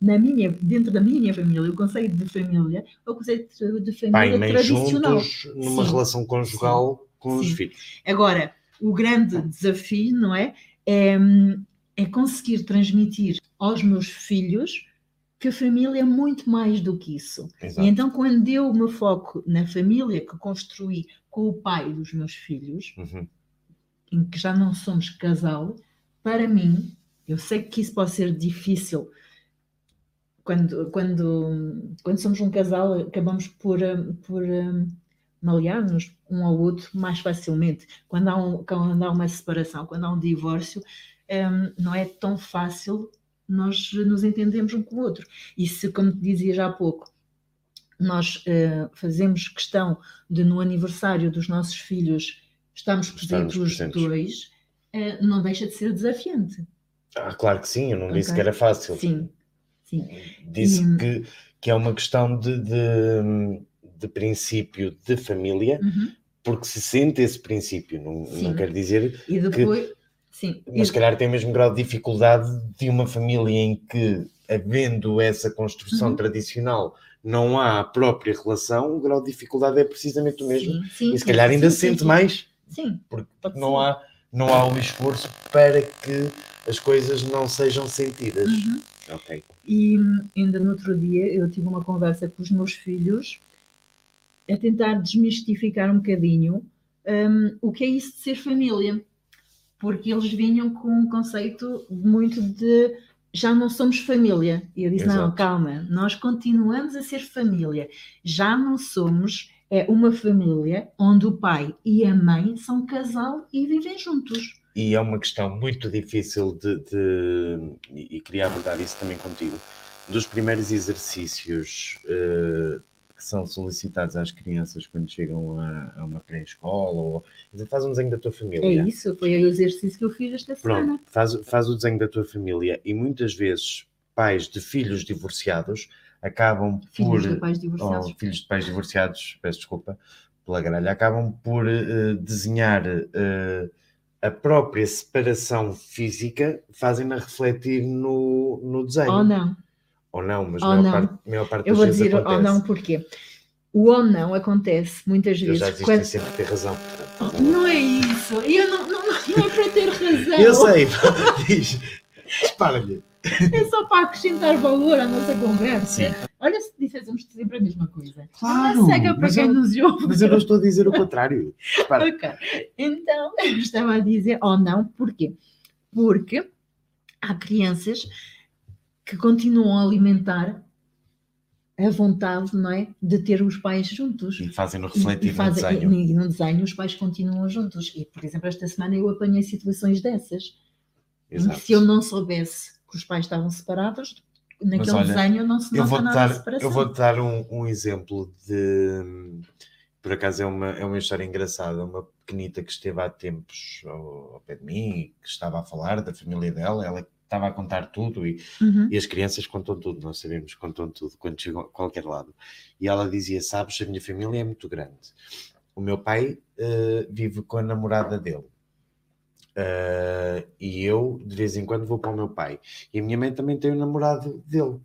na minha, dentro da minha família, o conceito de família é o conceito de família mãe tradicional. juntos numa Sim. relação conjugal com os Sim. filhos. Agora, o grande desafio, não é? É, é conseguir transmitir aos meus filhos que a família é muito mais do que isso. Exato. E então, quando eu me foco na família que construí com o pai dos meus filhos, Uhum. em que já não somos casal, para mim, eu sei que isso pode ser difícil. Quando, quando, quando somos um casal, acabamos por, hum, por hum, malear-nos um ao outro mais facilmente. Quando há, um, quando há uma separação, quando há um divórcio, hum, não é tão fácil nós nos entendemos um com o outro. E se, como te dizia já há pouco, nós eh, fazemos questão de no aniversário dos nossos filhos estarmos presentes os dois, eh, não deixa de ser desafiante. Ah, claro que sim, eu não disse Ok. que era fácil. Sim, sim. Disse E- que, que é uma questão de, de, de princípio de família, Uhum. porque se sente esse princípio. Não, Sim. não quer dizer, E depois, sim, mas se calhar tem o mesmo grau de dificuldade de uma família em que, havendo essa construção Uhum. tradicional, não há a própria relação, o grau de dificuldade é precisamente o mesmo. sim, sim, e se calhar ainda sim, se sim, sente mais, Sim, porque não ser. há, não há o esforço para que as coisas não sejam sentidas. Uhum. Ok. E hum, ainda no outro dia eu tive uma conversa com os meus filhos a tentar desmistificar um bocadinho hum, o que é isso de ser família. Porque eles vinham com um conceito muito de já não somos família. E eu disse: não, Exato. calma, nós continuamos a ser família. Já não somos é uma família onde o pai e a mãe são casal e vivem juntos. E é uma questão muito difícil de, de- e queria abordar isso também contigo. Dos primeiros exercícios eh, que são solicitados às crianças quando chegam a, a uma pré-escola, ou dizer, faz um desenho da tua família. É isso, foi o exercício que eu fiz esta semana. Pronto, faz, faz o desenho da tua família e muitas vezes pais de filhos divorciados acabam Filhos por de pais divorciados. ou filhos de pais divorciados, peço desculpa pela gralha, acabam por eh, desenhar eh, a própria separação física, fazem-na refletir no, no desenho. Ou não. Ou não, mas Ou a maior, não. Parte, a maior parte Eu das vou vezes dizer acontece. ou não porquê. O ou não acontece muitas Eu já vezes. desisti quando- sempre de ter razão. portanto. Não é isso. Eu não, não, não é para ter razão. Eu sei, [LAUGHS] diz, dispara-lhe. É só para acrescentar valor à nossa conversa. Sim. Olha se dissemos sempre a mesma coisa. Claro, Não cega para mas quem eu- nos ouve. Mas eu não estou a dizer o contrário. Dispara. Ok. Então, eu estava a dizer ou não, porquê? Porque há crianças que continuam a alimentar a vontade, não é? De ter os pais juntos. E fazem-no E- refletir e fazem- no desenho. e no desenho os pais continuam juntos. E, por exemplo, esta semana eu apanhei situações dessas. em que Exato. Se eu não soubesse que os pais estavam separados, naquele olha, desenho não se Eu nota vou-te nada dar, separação. eu vou dar um, um exemplo de. Por acaso é uma, é uma história engraçada. Uma pequenita que esteve há tempos ao, ao pé de mim, que estava a falar da família dela, ela estava a contar tudo e, Uhum. e as crianças contam tudo, nós sabemos contam tudo quando chegam a qualquer lado. E ela dizia: Sabes, a minha família é muito grande. O meu pai eh, vive com a namorada dele. Eh, e eu, de vez em quando, vou para o meu pai. E a minha mãe também tem o namorado dele.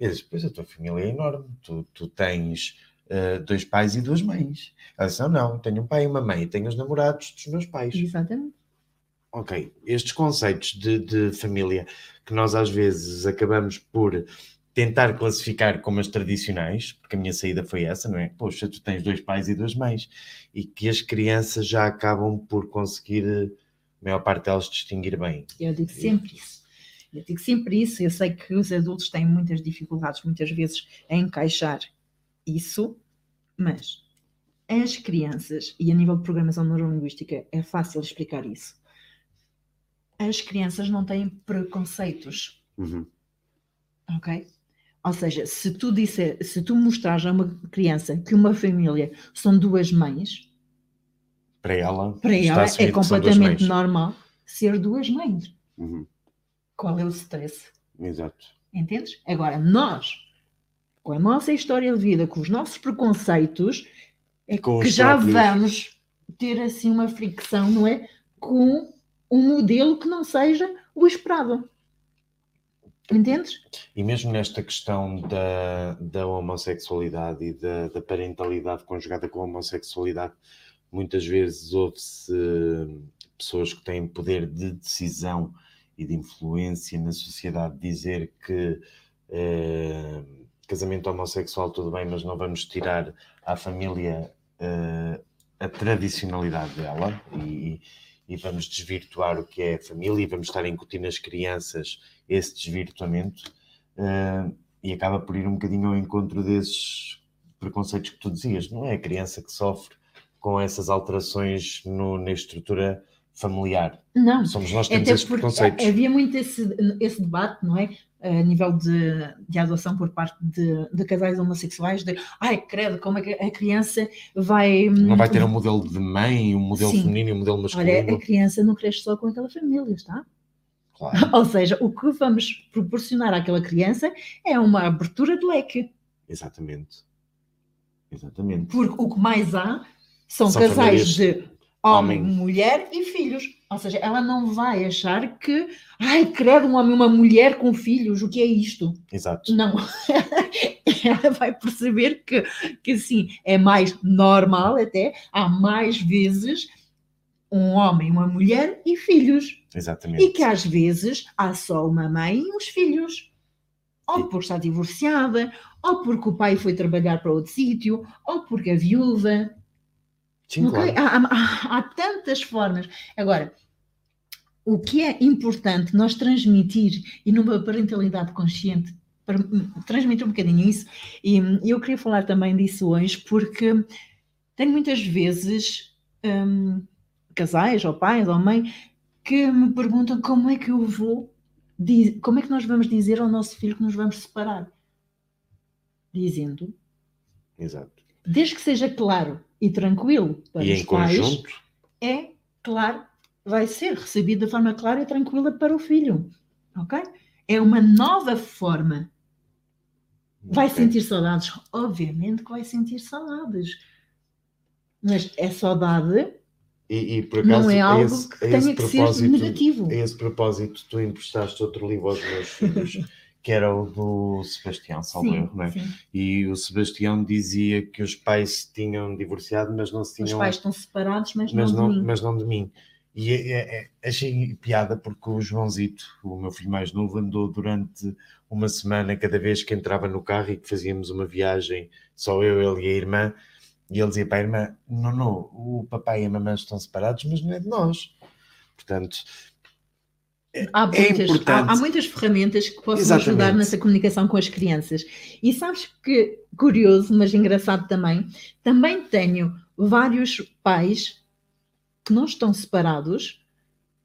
Eu disse: Pois a tua família é enorme. Tu, tu tens eh, dois pais e duas mães. Ela disse, não, não, tenho um pai e uma mãe, e tenho os namorados dos meus pais. Exatamente. Ok, estes conceitos de, de família que nós às vezes acabamos por tentar classificar como as tradicionais, porque a minha saída foi essa, não é? Poxa, tu tens dois pais e duas mães, e que as crianças já acabam por conseguir, a maior parte delas, distinguir bem. Eu digo sempre isso. Eu digo sempre isso. Eu sei que os adultos têm muitas dificuldades, muitas vezes, em encaixar isso, mas as crianças, e a nível de programação neurolinguística é fácil explicar isso, as crianças não têm preconceitos, Uhum. ok? Ou seja, se tu disser, se tu mostrares a uma criança que uma família são duas mães, Para ela, para ela é completamente normal ser duas mães. Uhum. Qual é o stress? Exato. Entendes? Agora, nós, com a nossa história de vida, com os nossos preconceitos, é Com que já próprios. vamos ter assim uma fricção, não é? Com um modelo que não seja o esperado. Entendes? E mesmo nesta questão da, da homossexualidade e da, da parentalidade conjugada com a homossexualidade, muitas vezes ouve-se pessoas que têm poder de decisão e de influência na sociedade dizer que eh, casamento homossexual tudo bem, mas não vamos tirar à família eh, a tradicionalidade dela e, e vamos desvirtuar o que é família e vamos estar a incutir nas crianças esse desvirtuamento eh, e acaba por ir um bocadinho ao encontro desses preconceitos que tu dizias. Não é a criança que sofre com essas alterações no- na estrutura familiar. Não. Somos nós que temos Até esses preconceitos. havia muito esse, esse debate, não é? A nível de, de adoção por parte de, de casais homossexuais, de ai, credo, como é que a criança vai. Não vai ter um modelo de mãe, um modelo Sim. feminino e um modelo masculino. Olha, a criança não cresce só com aquela família, está? Claro, [LAUGHS] Ou seja, o que vamos proporcionar àquela criança é uma abertura de leque. exatamente. Exatamente. Porque o que mais há são, São casais famílias de homem, mulher e filhos. Ou seja, ela não vai achar que, ai, credo, um homem e uma mulher com filhos, o que é isto? Exato. Não. [LAUGHS] ela vai perceber que, que assim, é mais normal até, há mais vezes um homem, uma mulher e filhos. Exatamente. E que às vezes há só uma mãe e uns filhos. Ou E- porque está divorciada, ou porque o pai foi trabalhar para outro sítio, ou porque a viúva. Sim, Ok? claro. Há, há- há tantas formas. Agora, o que é importante nós transmitir e numa parentalidade consciente, para- transmitir um bocadinho isso, e eu queria falar também disso hoje, porque tenho muitas vezes hum, casais, ou pais, ou mãe, que me perguntam como é que eu vou, como é que nós vamos dizer ao nosso filho que nos vamos separar? Dizendo, Exato. desde que seja claro e tranquilo para E os em pais, conjunto, é claro, vai ser recebido de forma clara e tranquila para o filho. Ok? É uma nova forma. Vai ok. sentir saudades? Obviamente que vai sentir saudades. Mas é saudade, E, e por acaso, não é algo esse, que tenha que ser negativo. a esse propósito, tu emprestaste outro livro aos meus filhos, [LAUGHS] que era o do Sebastião Salvador, Sim, não é? sim. E o Sebastião dizia que os pais tinham divorciado, mas não se Os tinham. pais estão separados, mas, mas, não, não, de mim. mas não de mim. E é- é- é- achei piada porque o Joãozito, o meu filho mais novo, andou durante uma semana, cada vez que entrava no carro e que fazíamos uma viagem, só eu, ele e a irmã, e ele dizia para a irmã: Não, não, o papai e a mamãe estão separados, mas não é de nós. Portanto, Há É muitas, importante. há, há muitas ferramentas que possam Exatamente. ajudar nessa comunicação com as crianças. E sabes que, curioso, mas engraçado também, também tenho vários pais que não estão separados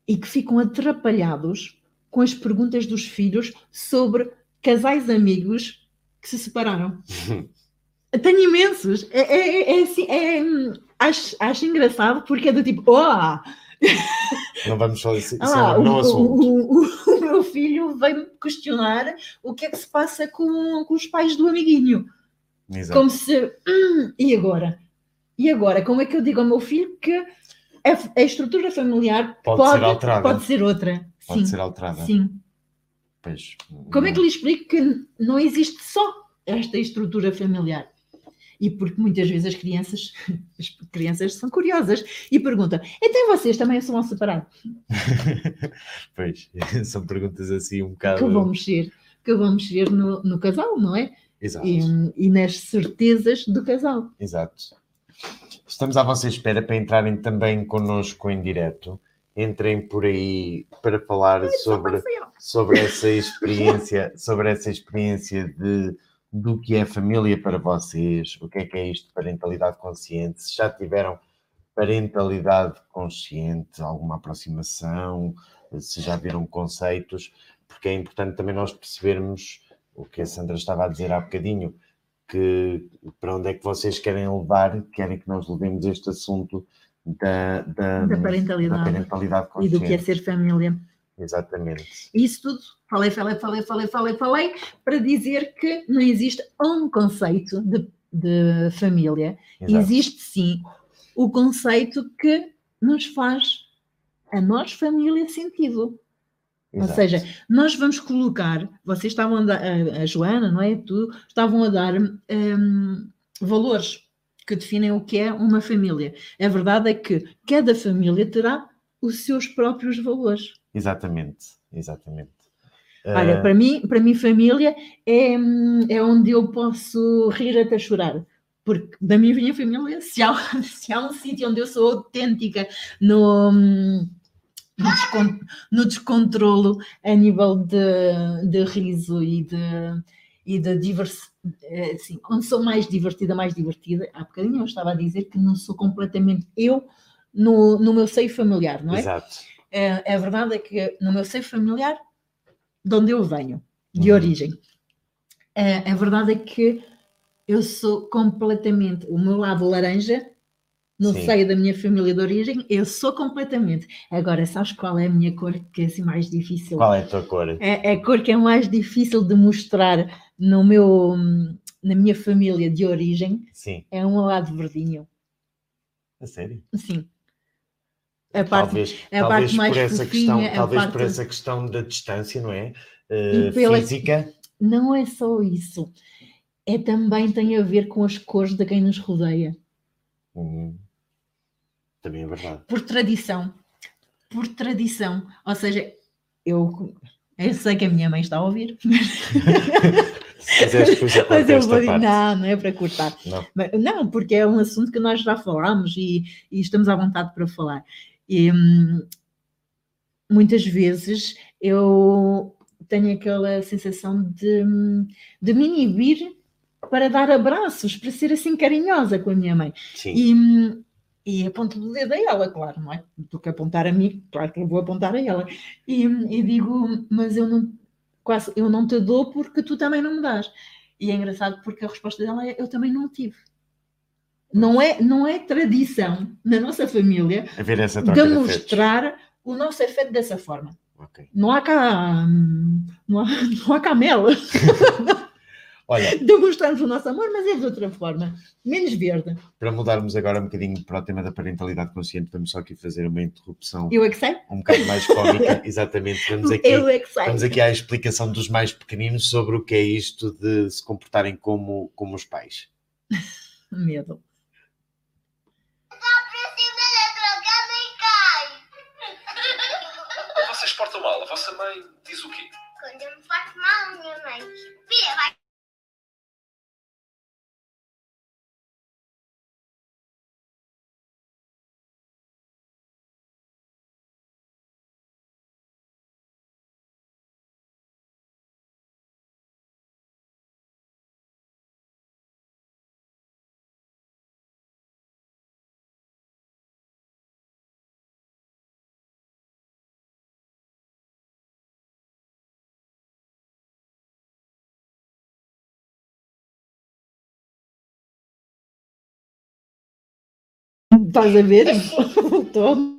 e que ficam atrapalhados com as perguntas dos filhos sobre casais amigos que se separaram. [LAUGHS] Tenho imensos. É, é- é assim, é, hum, acho, acho engraçado porque é do tipo, oh, não vamos falar isso, isso ah, é um não o, assunto. o- o- o meu filho veio-me questionar o que é que se passa com, com os pais do amiguinho. Exato. Como se. "Hum, e agora? E agora? Como é que eu digo ao meu filho que a, a estrutura familiar Pode ser alterada. Pode ser outra. Pode sim, ser alterada. sim. Pois, Como é que lhe explico que não existe só esta estrutura familiar? E porque muitas vezes as crianças, [LAUGHS] as crianças são curiosas e perguntam: então vocês também são separados? [LAUGHS] pois, [LAUGHS] são perguntas assim um Que bocado. vão mexer, que vão mexer no, no casal, não é? Exato, E, e nas certezas do casal. exato. Estamos à vossa espera para entrarem também connosco em direto. Entrem por aí para falar sobre, sobre essa experiência, sobre essa experiência de do que é família para vocês, o que é que é isto de parentalidade consciente, se já tiveram parentalidade consciente, alguma aproximação, se já viram conceitos, porque é importante também nós percebermos o que a Sandra estava a dizer há bocadinho, que para onde é que vocês querem levar, querem que nós levemos este assunto da, da, Da parentalidade. da parentalidade E consciente. do que é ser família. Exatamente. Isso tudo, falei, falei, falei, falei, falei, falei, para dizer que não existe um conceito de, de família. Exato. Existe sim o conceito que nos faz a nós, família, sentido. Ou Exato. seja, nós vamos colocar, vocês estavam a dar, a, a Joana, não é? Tu estavam a dar hum, valores que definem o que é uma família. A verdade é que cada família terá os seus próprios valores. Exatamente, exatamente. Olha, Ah, para mim, para mim família é, é onde eu posso rir até chorar. Porque da minha, família, [LAUGHS] se há, se há um sítio onde eu sou autêntica no, no, descon- no descontrolo a nível de, de riso e de, e de diversidade, assim, onde sou mais divertida, mais divertida. Há bocadinho eu estava a dizer que não sou completamente eu no, no meu seio familiar, não é? Exato. É, a verdade é que no meu seio familiar, de onde eu venho, de Uhum. origem, é, a verdade é que eu sou completamente o meu lado laranja no Sim. seio da minha família de origem, eu sou completamente. Agora, sabes qual é a minha cor que é assim mais difícil? Qual é a tua cor? É, é a cor que é mais difícil de mostrar no meu, na minha família de origem, Sim, é um lado verdinho. a sério. Sim. A parte talvez a talvez parte mais por essa fofinha, questão, talvez parte- por essa questão da distância, não é? E pela- Física. não é só isso. É também tem a ver com as cores de quem nos rodeia. Hum, Também é verdade. Por tradição. Por tradição. Ou seja, eu, eu sei que a minha mãe está a ouvir, [LAUGHS] [LAUGHS] mas eu vou dizer, não, não é para cortar. Não. Mas- Não, porque é um assunto que nós já falámos e, e estamos à vontade para falar. E, hum, muitas vezes eu tenho aquela sensação de, hum, de me inibir para dar abraços, para ser assim carinhosa com a minha mãe. Sim, E, hum, e aponto o dedo a ela, claro, não é? Do que apontar a mim, claro que eu vou apontar a ela. E, e digo, mas eu não, quase, eu não te dou porque tu também não me dás. E é engraçado porque a resposta dela é, eu também não tive. Não é, não é tradição na nossa família demonstrar o nosso afeto dessa forma. Ok. Não há cá, não há, não há cá mel. [LAUGHS] Olha, Demonstramos o nosso amor, mas é de outra forma. Menos verde. para mudarmos agora um bocadinho para o tema da parentalidade consciente, vamos só aqui fazer uma interrupção Eu é que sei. um bocado mais cómica. [LAUGHS] Exatamente, vamos aqui, Eu é que sei. vamos aqui à explicação dos mais pequeninos sobre o que é isto de se comportarem como, como os pais. [LAUGHS] Medo. Portam mal. A vossa mãe diz o quê? Quando eu me faço mal, minha mãe Filha, vai Estás a ver? [LAUGHS] Voltou.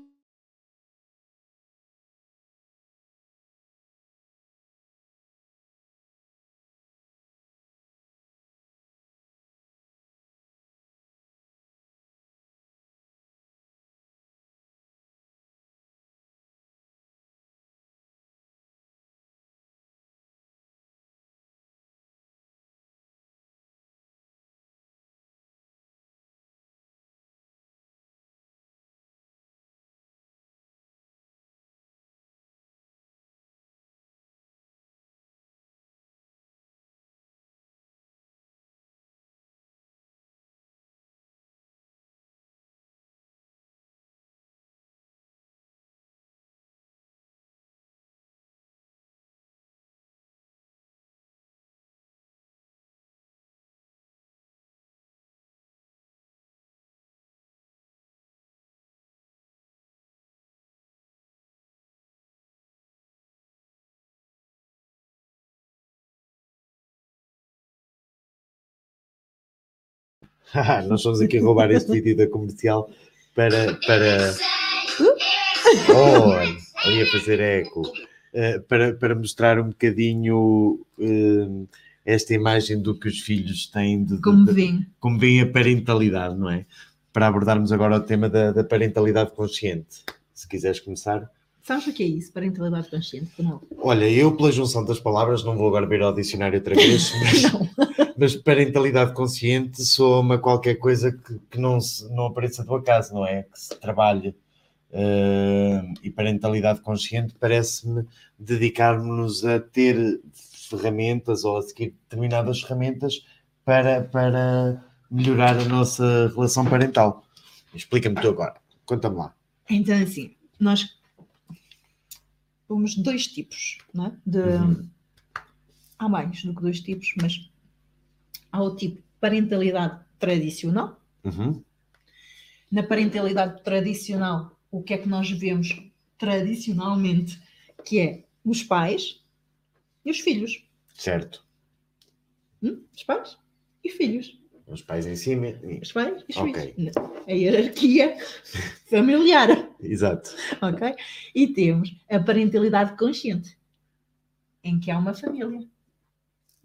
[LAUGHS] Nós estamos aqui a roubar este vídeo da comercial para. para... Oh, ali a fazer eco. Eh, para, para mostrar um bocadinho eh, esta imagem do que os filhos têm de, de- Como vêem. como veem a parentalidade, não é? Para abordarmos agora o tema da, da parentalidade consciente. Se quiseres começar. Sabes o que é isso? Parentalidade consciente? Não. Olha, eu pela junção das palavras, não vou agora ver ao dicionário outra vez, [LAUGHS] mas, mas parentalidade consciente soa-me a qualquer coisa que, que não, se, não apareça do acaso, não é? Que se trabalhe. Eh, e parentalidade consciente parece-me dedicarmos-nos a ter ferramentas ou a seguir determinadas ferramentas para, para melhorar a nossa relação parental. Explica-me tu agora, conta-me lá. Então, assim, nós temos dois tipos, não é? De, Uhum. Há mais do que dois tipos, mas há o tipo parentalidade tradicional. Uhum, Na parentalidade tradicional, o que é que nós vemos tradicionalmente? Que é os pais e os filhos. certo. Hum? Os pais e filhos. Os pais em cima. e- Os pais e os Ok. filhos. A hierarquia familiar. Exato. ok? E temos a parentalidade consciente, em que há uma família.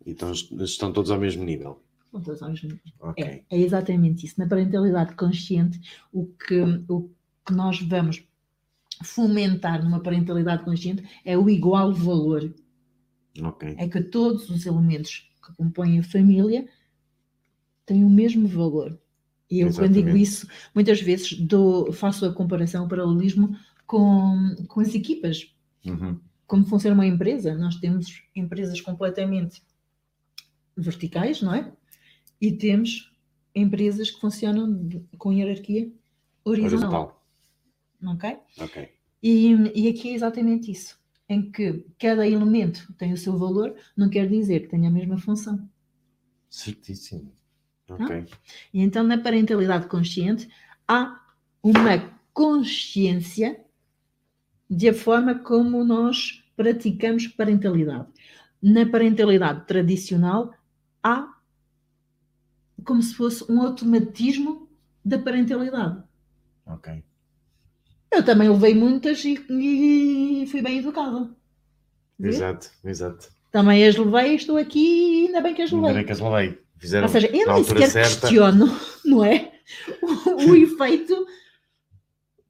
Então estão todos ao mesmo nível. Com todos aos mesmos. Ok. É, é exatamente isso. Na parentalidade consciente, o que, o que nós vamos fomentar numa parentalidade consciente é o igual valor. Ok. É que todos os elementos que compõem a família têm o mesmo valor. E eu, quando digo Exatamente. isso, muitas vezes dou, faço a comparação, o paralelismo com, com as equipas. Uhum. como funciona uma empresa, nós temos empresas completamente verticais, não é? E temos empresas que funcionam com hierarquia horizontal, Horizontal. ok? Ok. E, e aqui é exatamente isso, em que cada elemento tem o seu valor, não quer dizer que tenha a mesma função. Certíssimo. Ok. E então, na parentalidade consciente, há uma consciência de a forma como nós praticamos parentalidade. Na parentalidade tradicional, há como se fosse um automatismo da parentalidade. Ok. Eu também levei muitas e, e fui bem educada. Exato, exato. Também as levei, estou aqui e ainda bem que as Ainda levei. bem que as levei. Fizeram Ou seja, eu nem sequer certa. questiono, [LAUGHS] não é? O, o efeito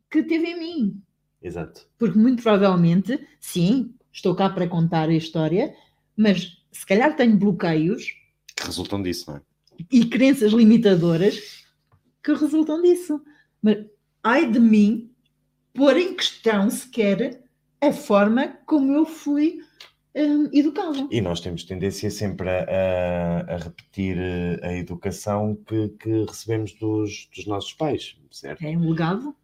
que teve em mim. Exato. Porque muito provavelmente, sim, estou cá para contar a história, mas se calhar tenho bloqueios Que resultam disso, não é? e crenças limitadoras que resultam disso. Mas ai de mim pôr em questão sequer a forma como eu fui hum, educada. E nós temos tendência sempre a, a- a repetir eh, a educação que, que recebemos dos, dos nossos pais, certo? É um legado,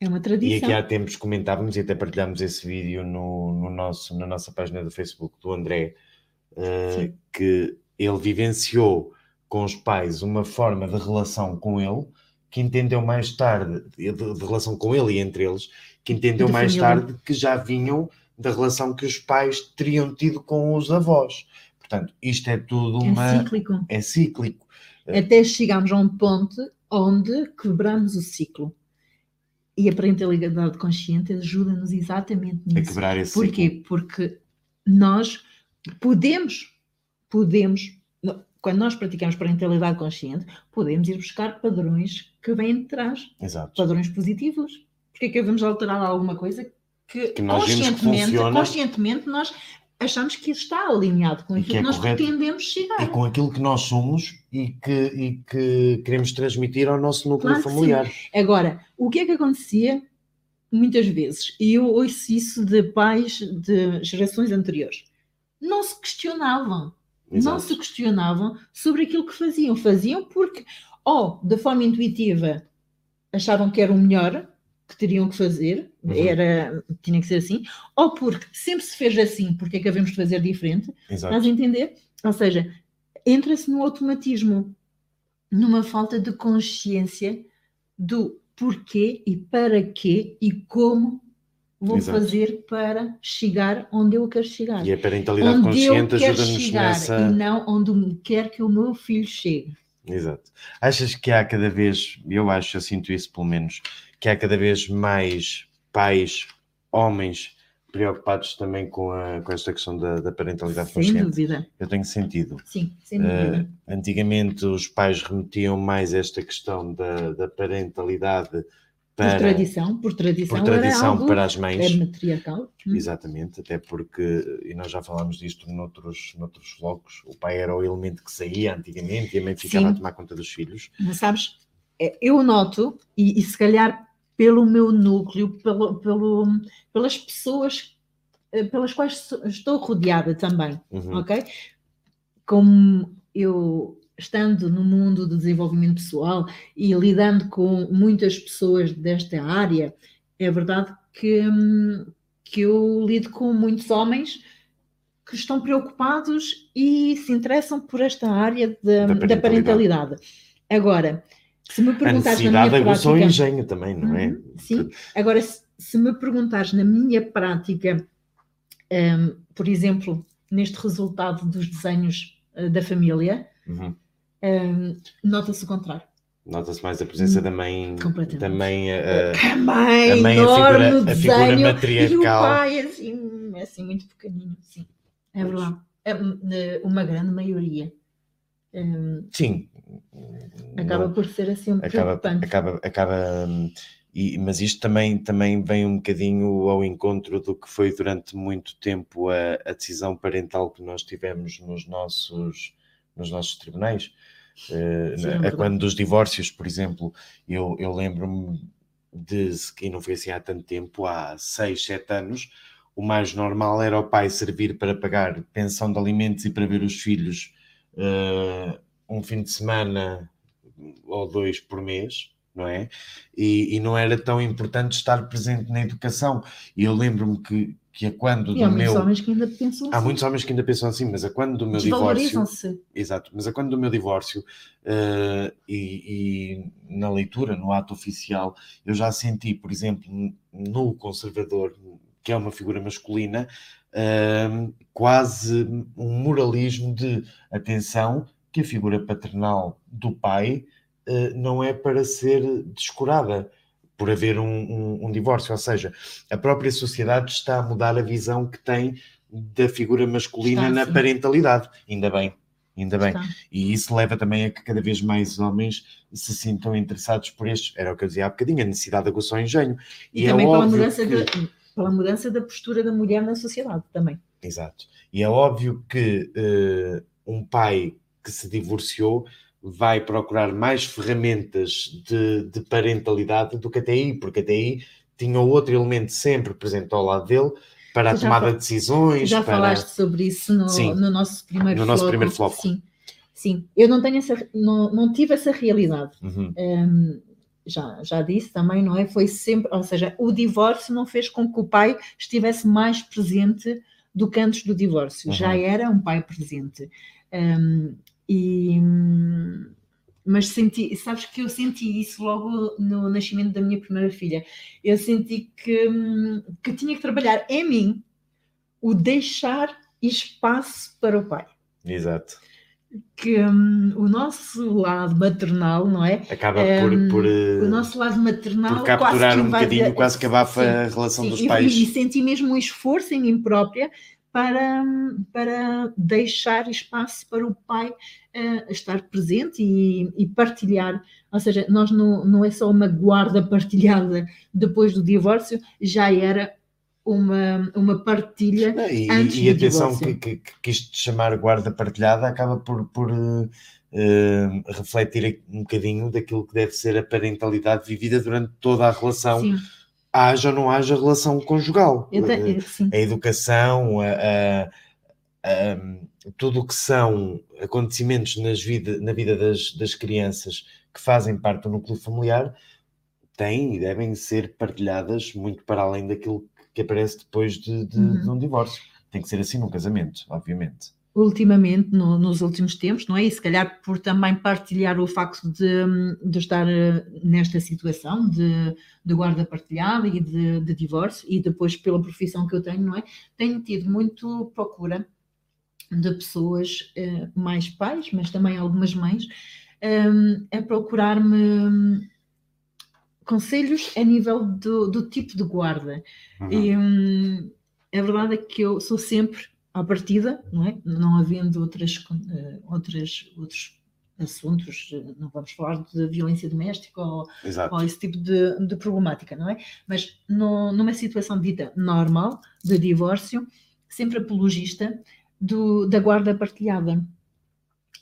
é uma E tradição. aqui há tempos comentávamos e até partilhámos esse vídeo no, no nosso, na nossa página do Facebook do André, Sim. que ele vivenciou com os pais uma forma de relação com ele que entendeu mais tarde, de, de relação com ele e entre eles, que entendeu De mais tarde que já vinham da relação que os pais teriam tido com os avós. Portanto, isto é tudo É uma. cíclico. É cíclico. Até chegarmos a um ponto onde quebramos o ciclo. E a parentalidade consciente ajuda-nos exatamente A nisso. quebrar esse Porquê? ciclo. Porque nós podemos, podemos, quando nós praticamos parentalidade consciente, podemos ir buscar padrões que vêm de trás, Exato. padrões positivos. Porque é que vamos alterar alguma coisa que, Que nós vimos que conscientemente, conscientemente nós achamos que está alinhado com aquilo que é que, nós correto. pretendemos chegar. E com aquilo que nós somos e que, e que queremos transmitir ao nosso núcleo Claro familiar. Agora, o que é que acontecia muitas vezes? E eu ouço isso de pais de gerações anteriores. Não se questionavam. Não Exato. se questionavam sobre aquilo que faziam. Faziam porque, ou de forma intuitiva, achavam que era o melhor que teriam que fazer, Uhum. era, tinha que ser assim, ou porque sempre se fez assim, porque é que havemos de fazer diferente? Exato. Estás a entender? Ou seja, entra-se no automatismo, numa falta de consciência do porquê e para quê e como vou Exato. fazer para chegar onde eu quero chegar. E a parentalidade onde eu consciente quero ajuda-nos chegar nessa. e não onde quer que o meu filho chegue. Exato. Achas que há cada vez, eu acho, eu sinto isso pelo menos, que há cada vez mais pais, homens, preocupados também com, a, com esta questão da, da parentalidade Sem consciente? dúvida. Eu tenho sentido. Sim, sem dúvida. antigamente os pais remetiam mais esta questão da, da parentalidade por para, tradição, por tradição, por tradição era algo para as mães. é matriarcal. Hum. Exatamente, até porque, e nós já falámos disto noutros, noutros locos, o pai era o elemento que saía antigamente e a mãe ficava Sim. a tomar conta dos filhos. Mas sabes, é, eu noto, e, e se calhar pelo meu núcleo, pelo, pelo, pelas pessoas eh, pelas quais estou rodeada também, Uhum. ok? Como eu, estando no mundo do desenvolvimento pessoal e lidando com muitas pessoas desta área, é verdade que, hum, que eu lido com muitos homens que estão preocupados e se interessam por esta área da, Da da parentalidade. parentalidade. Agora, se me A perguntares na necessidade minha o prática... engenho também, não é? Uhum, sim. Agora, se, se me perguntares na minha prática, hum, por exemplo, neste resultado dos desenhos eh, da família, Uhum. Hum, nota-se o contrário. Nota-se mais a presença da mãe, Completamente. da mãe, a mãe, a mãe, a figura- a figura matriarcal. E o pai, assim, assim, muito pequenino. Sim, é verdade. É, hum, uma grande maioria. Hum, sim, acaba não- por ser assim um acaba, preocupante. acaba, acaba hum, e, mas isto também, também vem um bocadinho ao encontro do que foi durante muito tempo a, a decisão parental que nós tivemos nos nossos, nos nossos tribunais. Eh, Sim, é na- a verdade. quando dos divórcios, por exemplo, eu, eu lembro-me de, e não foi assim há tanto tempo, há 6, 7 anos, o mais normal era o pai servir para pagar pensão de alimentos e para ver os filhos eh, um fim de semana ou dois por mês, não é? E, e não era tão importante estar presente na educação. E eu lembro-me que, que a quando E há do muitos meu. homens que ainda pensam Há assim. muitos homens que ainda pensam assim, mas a quando do meu divórcio. Exato, mas a quando do meu divórcio eh, e, e na leitura, no ato oficial, eu já senti, por exemplo, no conservador, que é uma figura masculina, eh, quase um moralismo de atenção que a figura paternal do pai eh, não é para ser descurada por haver um, um- um divórcio, ou seja, a própria sociedade está a mudar a visão que tem da figura masculina Está, na sim. parentalidade, ainda bem. Ainda bem. Está. E isso leva também a que cada vez mais homens se sintam interessados por estes. Era o que eu dizia há bocadinho, a necessidade aguçou o engenho. E, E, é também pela óbvio mudança, que... da, pela mudança da postura da mulher na sociedade também. Exato. E é óbvio que eh, um pai que se divorciou vai procurar mais ferramentas de, de parentalidade do que até aí, porque até aí tinha outro elemento sempre presente ao lado dele para a tomada fal- de decisões. Já para... falaste sobre isso no, Sim. no nosso primeiro No nosso floco. primeiro floco. Sim, sim. Eu não tenho essa, não, não tive essa realidade. Uhum. Hum, já, já disse também, não é? Foi sempre, ou seja, o divórcio não fez com que o pai estivesse mais presente do que antes do divórcio. Uhum. Já era um pai presente. Hum, e, mas senti, sabes que eu senti isso logo no nascimento da minha primeira filha. Eu senti que, que tinha que trabalhar em mim o deixar espaço para o pai. Exato. Que hum, o nosso lado maternal, não é? Acaba por, Hum, por, eh, o nosso lado maternal por capturar um bocadinho, quase que abafa a relação sim, dos e- pais. E, senti mesmo um esforço em mim própria para, para deixar espaço para o pai eh, estar presente e, e partilhar. Ou seja, nós não, não é só uma guarda partilhada depois do divórcio, já era uma, uma partilha. Não, E, antes e do atenção divórcio. que, que, que isto de chamar guarda partilhada acaba por, por eh, refletir um bocadinho daquilo que deve ser a parentalidade vivida durante toda a relação, Sim, haja ou não haja relação conjugal. eu te- Eh, a educação, a, a- a- tudo o que são acontecimentos nas vida, na vida das, das crianças que fazem parte do núcleo familiar têm e devem ser partilhadas muito para além daquilo que aparece depois de, de- Uhum. de um divórcio. Tem que ser assim num casamento, obviamente. Ultimamente, no- nos últimos tempos, não é? E se calhar por também partilhar o facto de, de estar eh, nesta situação de, de guarda partilhada e de, de divórcio, e depois pela profissão que eu tenho, não é? Tenho tido muito procura de pessoas, eh, mais pais, mas também algumas mães, hum, a procurar-me hum, conselhos a nível do, do tipo de guarda. Uhum. E hum, a verdade é que eu sou sempre à partida, não é? Não havendo outras, eh, outras, outros assuntos, eh, não vamos falar de violência doméstica ou, ou esse tipo de, de problemática, não é? Mas no- numa situação dita normal, de divórcio, sempre apologista do, da guarda partilhada.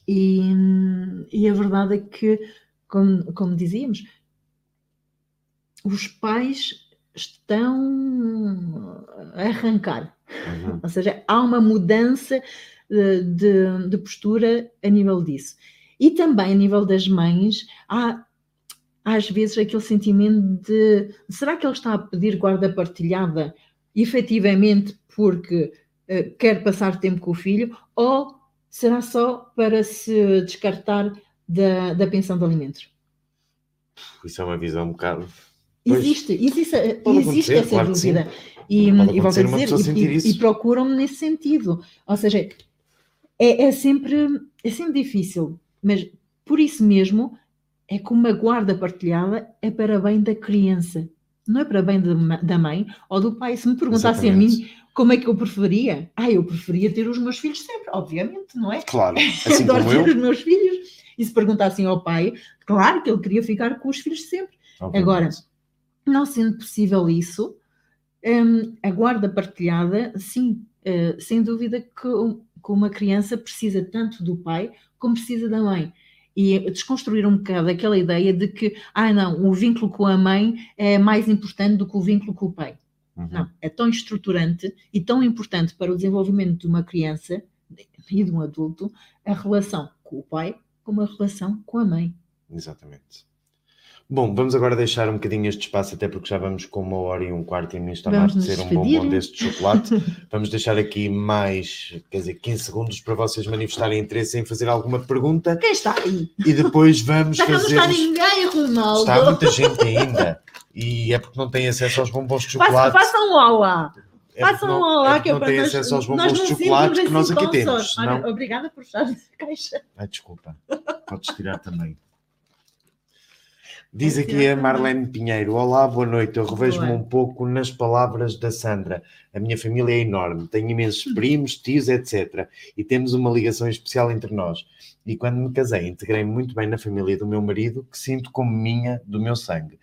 E, e a verdade é que, como, como dizíamos, os pais estão a arrancar, Uhum. ou seja, há uma mudança eh, de, de postura a nível disso. E também a nível das mães, há às vezes aquele sentimento de será que ele está a pedir guarda partilhada efetivamente porque eh, quer passar tempo com o filho ou será só para se descartar da, da pensão de alimentos? Isso é uma visão um bocado. Existe, existe, existe essa claro dúvida. E, e volto a dizer, e- e, e procuram-me nesse sentido. Ou seja, é, é sempre, é sempre difícil, mas por isso mesmo é que uma guarda partilhada é para bem da criança, não é para bem da ma- da mãe ou do pai. Se me perguntassem a mim como é que eu preferia, ah, eu preferia ter os meus filhos sempre, obviamente, não é? Claro, [LAUGHS] assim Adoro como eu. ter os meus filhos. E se perguntassem ao pai, claro que ele queria ficar com os filhos sempre. obviamente. Agora, não sendo possível isso, hum, a guarda partilhada, sim, eh, sem dúvida que, um- que uma criança precisa tanto do pai como precisa da mãe. E desconstruir um bocado aquela ideia de que, ah, não, o vínculo com a mãe é mais importante do que o vínculo com o pai. Uhum. Não, é tão estruturante e tão importante para o desenvolvimento de uma criança e de um adulto a relação com o pai como a relação com a mãe. Exatamente. Bom, vamos agora deixar um bocadinho este espaço, até porque já vamos com uma hora e um quarto e a mim está a Vamos nos ser um bombom deste chocolate. [LAUGHS] vamos deixar aqui mais, quer dizer, 15 segundos para vocês manifestarem interesse em fazer alguma pergunta Quem está aí? e depois vamos Já que não fazer. está ninguém, Ronaldo. Está muita gente ainda. E é porque não tem acesso aos bombons de chocolate. Façam um olá. É Façam um olá, é porque que é não tem acesso aos bombons de chocolate que nós assim aqui temos. Olha, Obrigada por estar na caixa. Ai, desculpa. Podes tirar também. Diz aqui a. Marlene Pinheiro: Olá, boa noite. Eu revejo-me um pouco nas palavras da Sandra. A minha família é enorme, tenho imensos primos, tios, etc. E temos uma ligação especial entre nós. E quando me casei, integrei-me muito bem na família do meu marido, que sinto como minha, do meu sangue.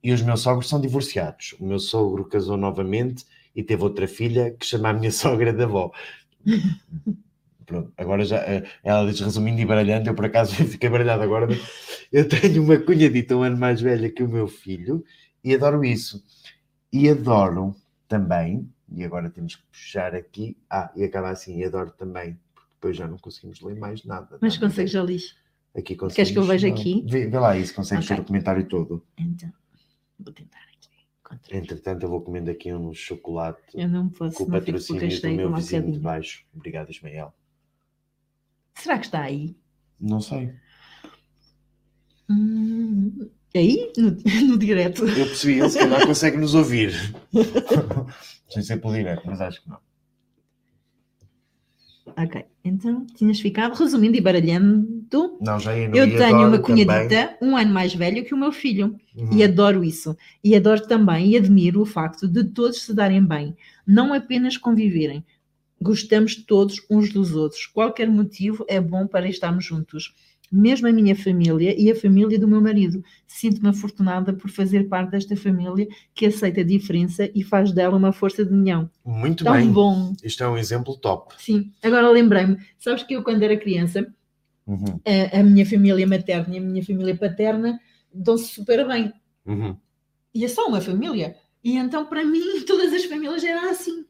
E os meus sogros são divorciados. O meu sogro casou novamente e teve outra filha que chama a minha [LAUGHS] sogra de avó. Pronto, agora já eh, ela diz resumindo e baralhando, eu por acaso [LAUGHS] fiquei baralhado agora, mas eu tenho uma cunhadita um ano mais velha que o meu filho e adoro isso. E adoro também, e agora temos que puxar aqui, ah, e acaba assim, e adoro também, porque depois já não conseguimos ler mais nada. Mas tá? consegues já ler? Aqui Queres que eu veja aqui? Vê, vê lá isso, consegues Ok. ver o comentário todo. Então, vou tentar aqui. encontrar. Entretanto, eu vou comendo aqui um chocolate Eu não posso, com o patrocínio do meu vizinho de baixo. Obrigado, Ismael. Será que está aí? Não sei. Hum, aí? No, [LAUGHS] no direto? Eu percebi, ele se calhar consegue nos ouvir. [LAUGHS] Sem ser pelo direto, mas acho que não. Ok, então tinhas ficado, resumindo e baralhando, Não, já ia no eu tenho uma também. cunhadita um ano mais velho que o meu filho. Uhum. E adoro isso. E adoro também e admiro o facto de todos se darem bem, não apenas conviverem. Gostamos todos uns dos outros. Qualquer motivo é bom para estarmos juntos. Mesmo a minha família e a família do meu marido. Sinto-me afortunada por fazer parte desta família que aceita a diferença e faz dela uma força de união. Muito Tão bem. bom. Isto é um exemplo top. Sim. Agora lembrei-me, sabes que eu quando era criança, Uhum. a, a minha família materna e a minha família paterna dão-se super bem. Uhum. E é só uma família. E então, para mim, [LAUGHS] todas as famílias eram assim.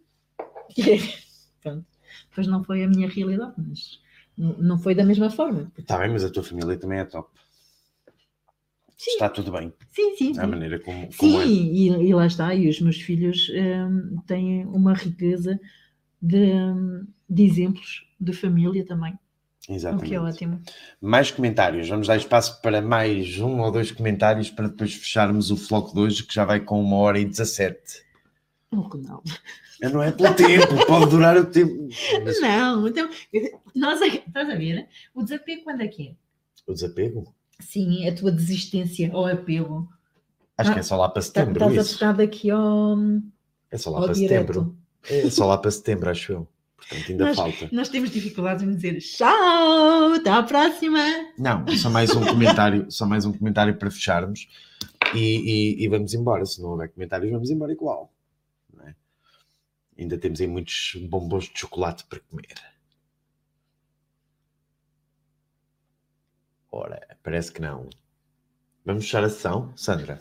[LAUGHS] Pronto. Pois não foi a minha realidade, mas não foi da mesma forma. Está bem, mas a tua família também é top. Sim. Está tudo bem. Sim, sim. A sim. maneira como, Sim, como é. e, e lá está. E os meus filhos hum, têm uma riqueza de, hum, de exemplos de família também, o Exatamente. que é ótimo. Mais comentários. Vamos dar espaço para mais um ou dois comentários para depois fecharmos o floco de hoje, que já vai com uma hora e 17. O Ronaldo. Não é pelo tempo, pode durar o tempo. Mas Não, então, nós, estás a ver? O desapego quando é que é? O desapego? Sim, a tua desistência ou apego. Acho Ah, que é só lá para Tá- setembro Estás isso. apegado aqui ao, É só lá ao para direto. setembro. É só lá para setembro, acho eu. Portanto, ainda Nós- falta. Nós temos dificuldades em dizer tchau, até à próxima. Não, só mais um comentário, só mais um comentário para fecharmos e, e- e vamos embora. Se não houver comentários, vamos embora igual. Ainda temos aí muitos bombons de chocolate para comer. Ora, parece que não. Vamos fechar a sessão, Sandra?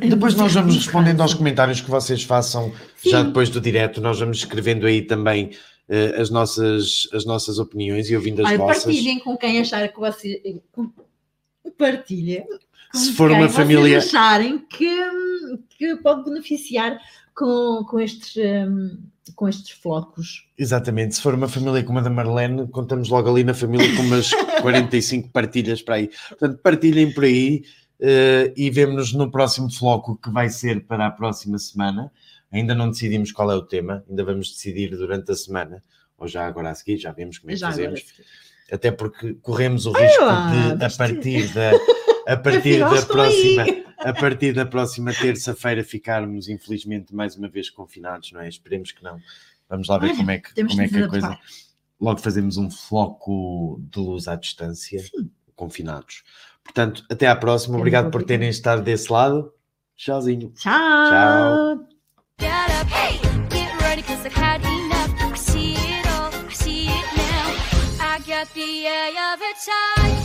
Depois nós vamos respondendo aos comentários que vocês façam já Sim. depois do direto. Nós vamos escrevendo aí também eh, as, nossas, as nossas opiniões e ouvindo as Olha, vossas. partilhem com quem achar que você. com- Partilha. com Se for quem uma vocês família- acharem que, que pode beneficiar com, com, estes, hum, com estes flocos. Exatamente, se for uma família como a da Marlene, contamos logo ali na família com umas [LAUGHS] 45 partilhas para aí. Portanto, partilhem por aí eh, e vemo-nos no próximo floco que vai ser para a próxima semana. Ainda não decidimos qual é o tema, ainda vamos decidir durante a semana, ou já agora a seguir, já vemos como é que Já fazemos. Até porque corremos o risco de, a partir da, [LAUGHS] a partir da estou aí. próxima, a partir da próxima terça-feira ficarmos, infelizmente, mais uma vez confinados, não é? Esperemos que não. Vamos lá ver Olha, como é que, como é que a coisa. Logo fazemos um floco de luz à distância, confinados. Portanto, até à próxima. Obrigado por terem estado desse lado. Tchauzinho. Tchau. Tchau. The eye of a fire.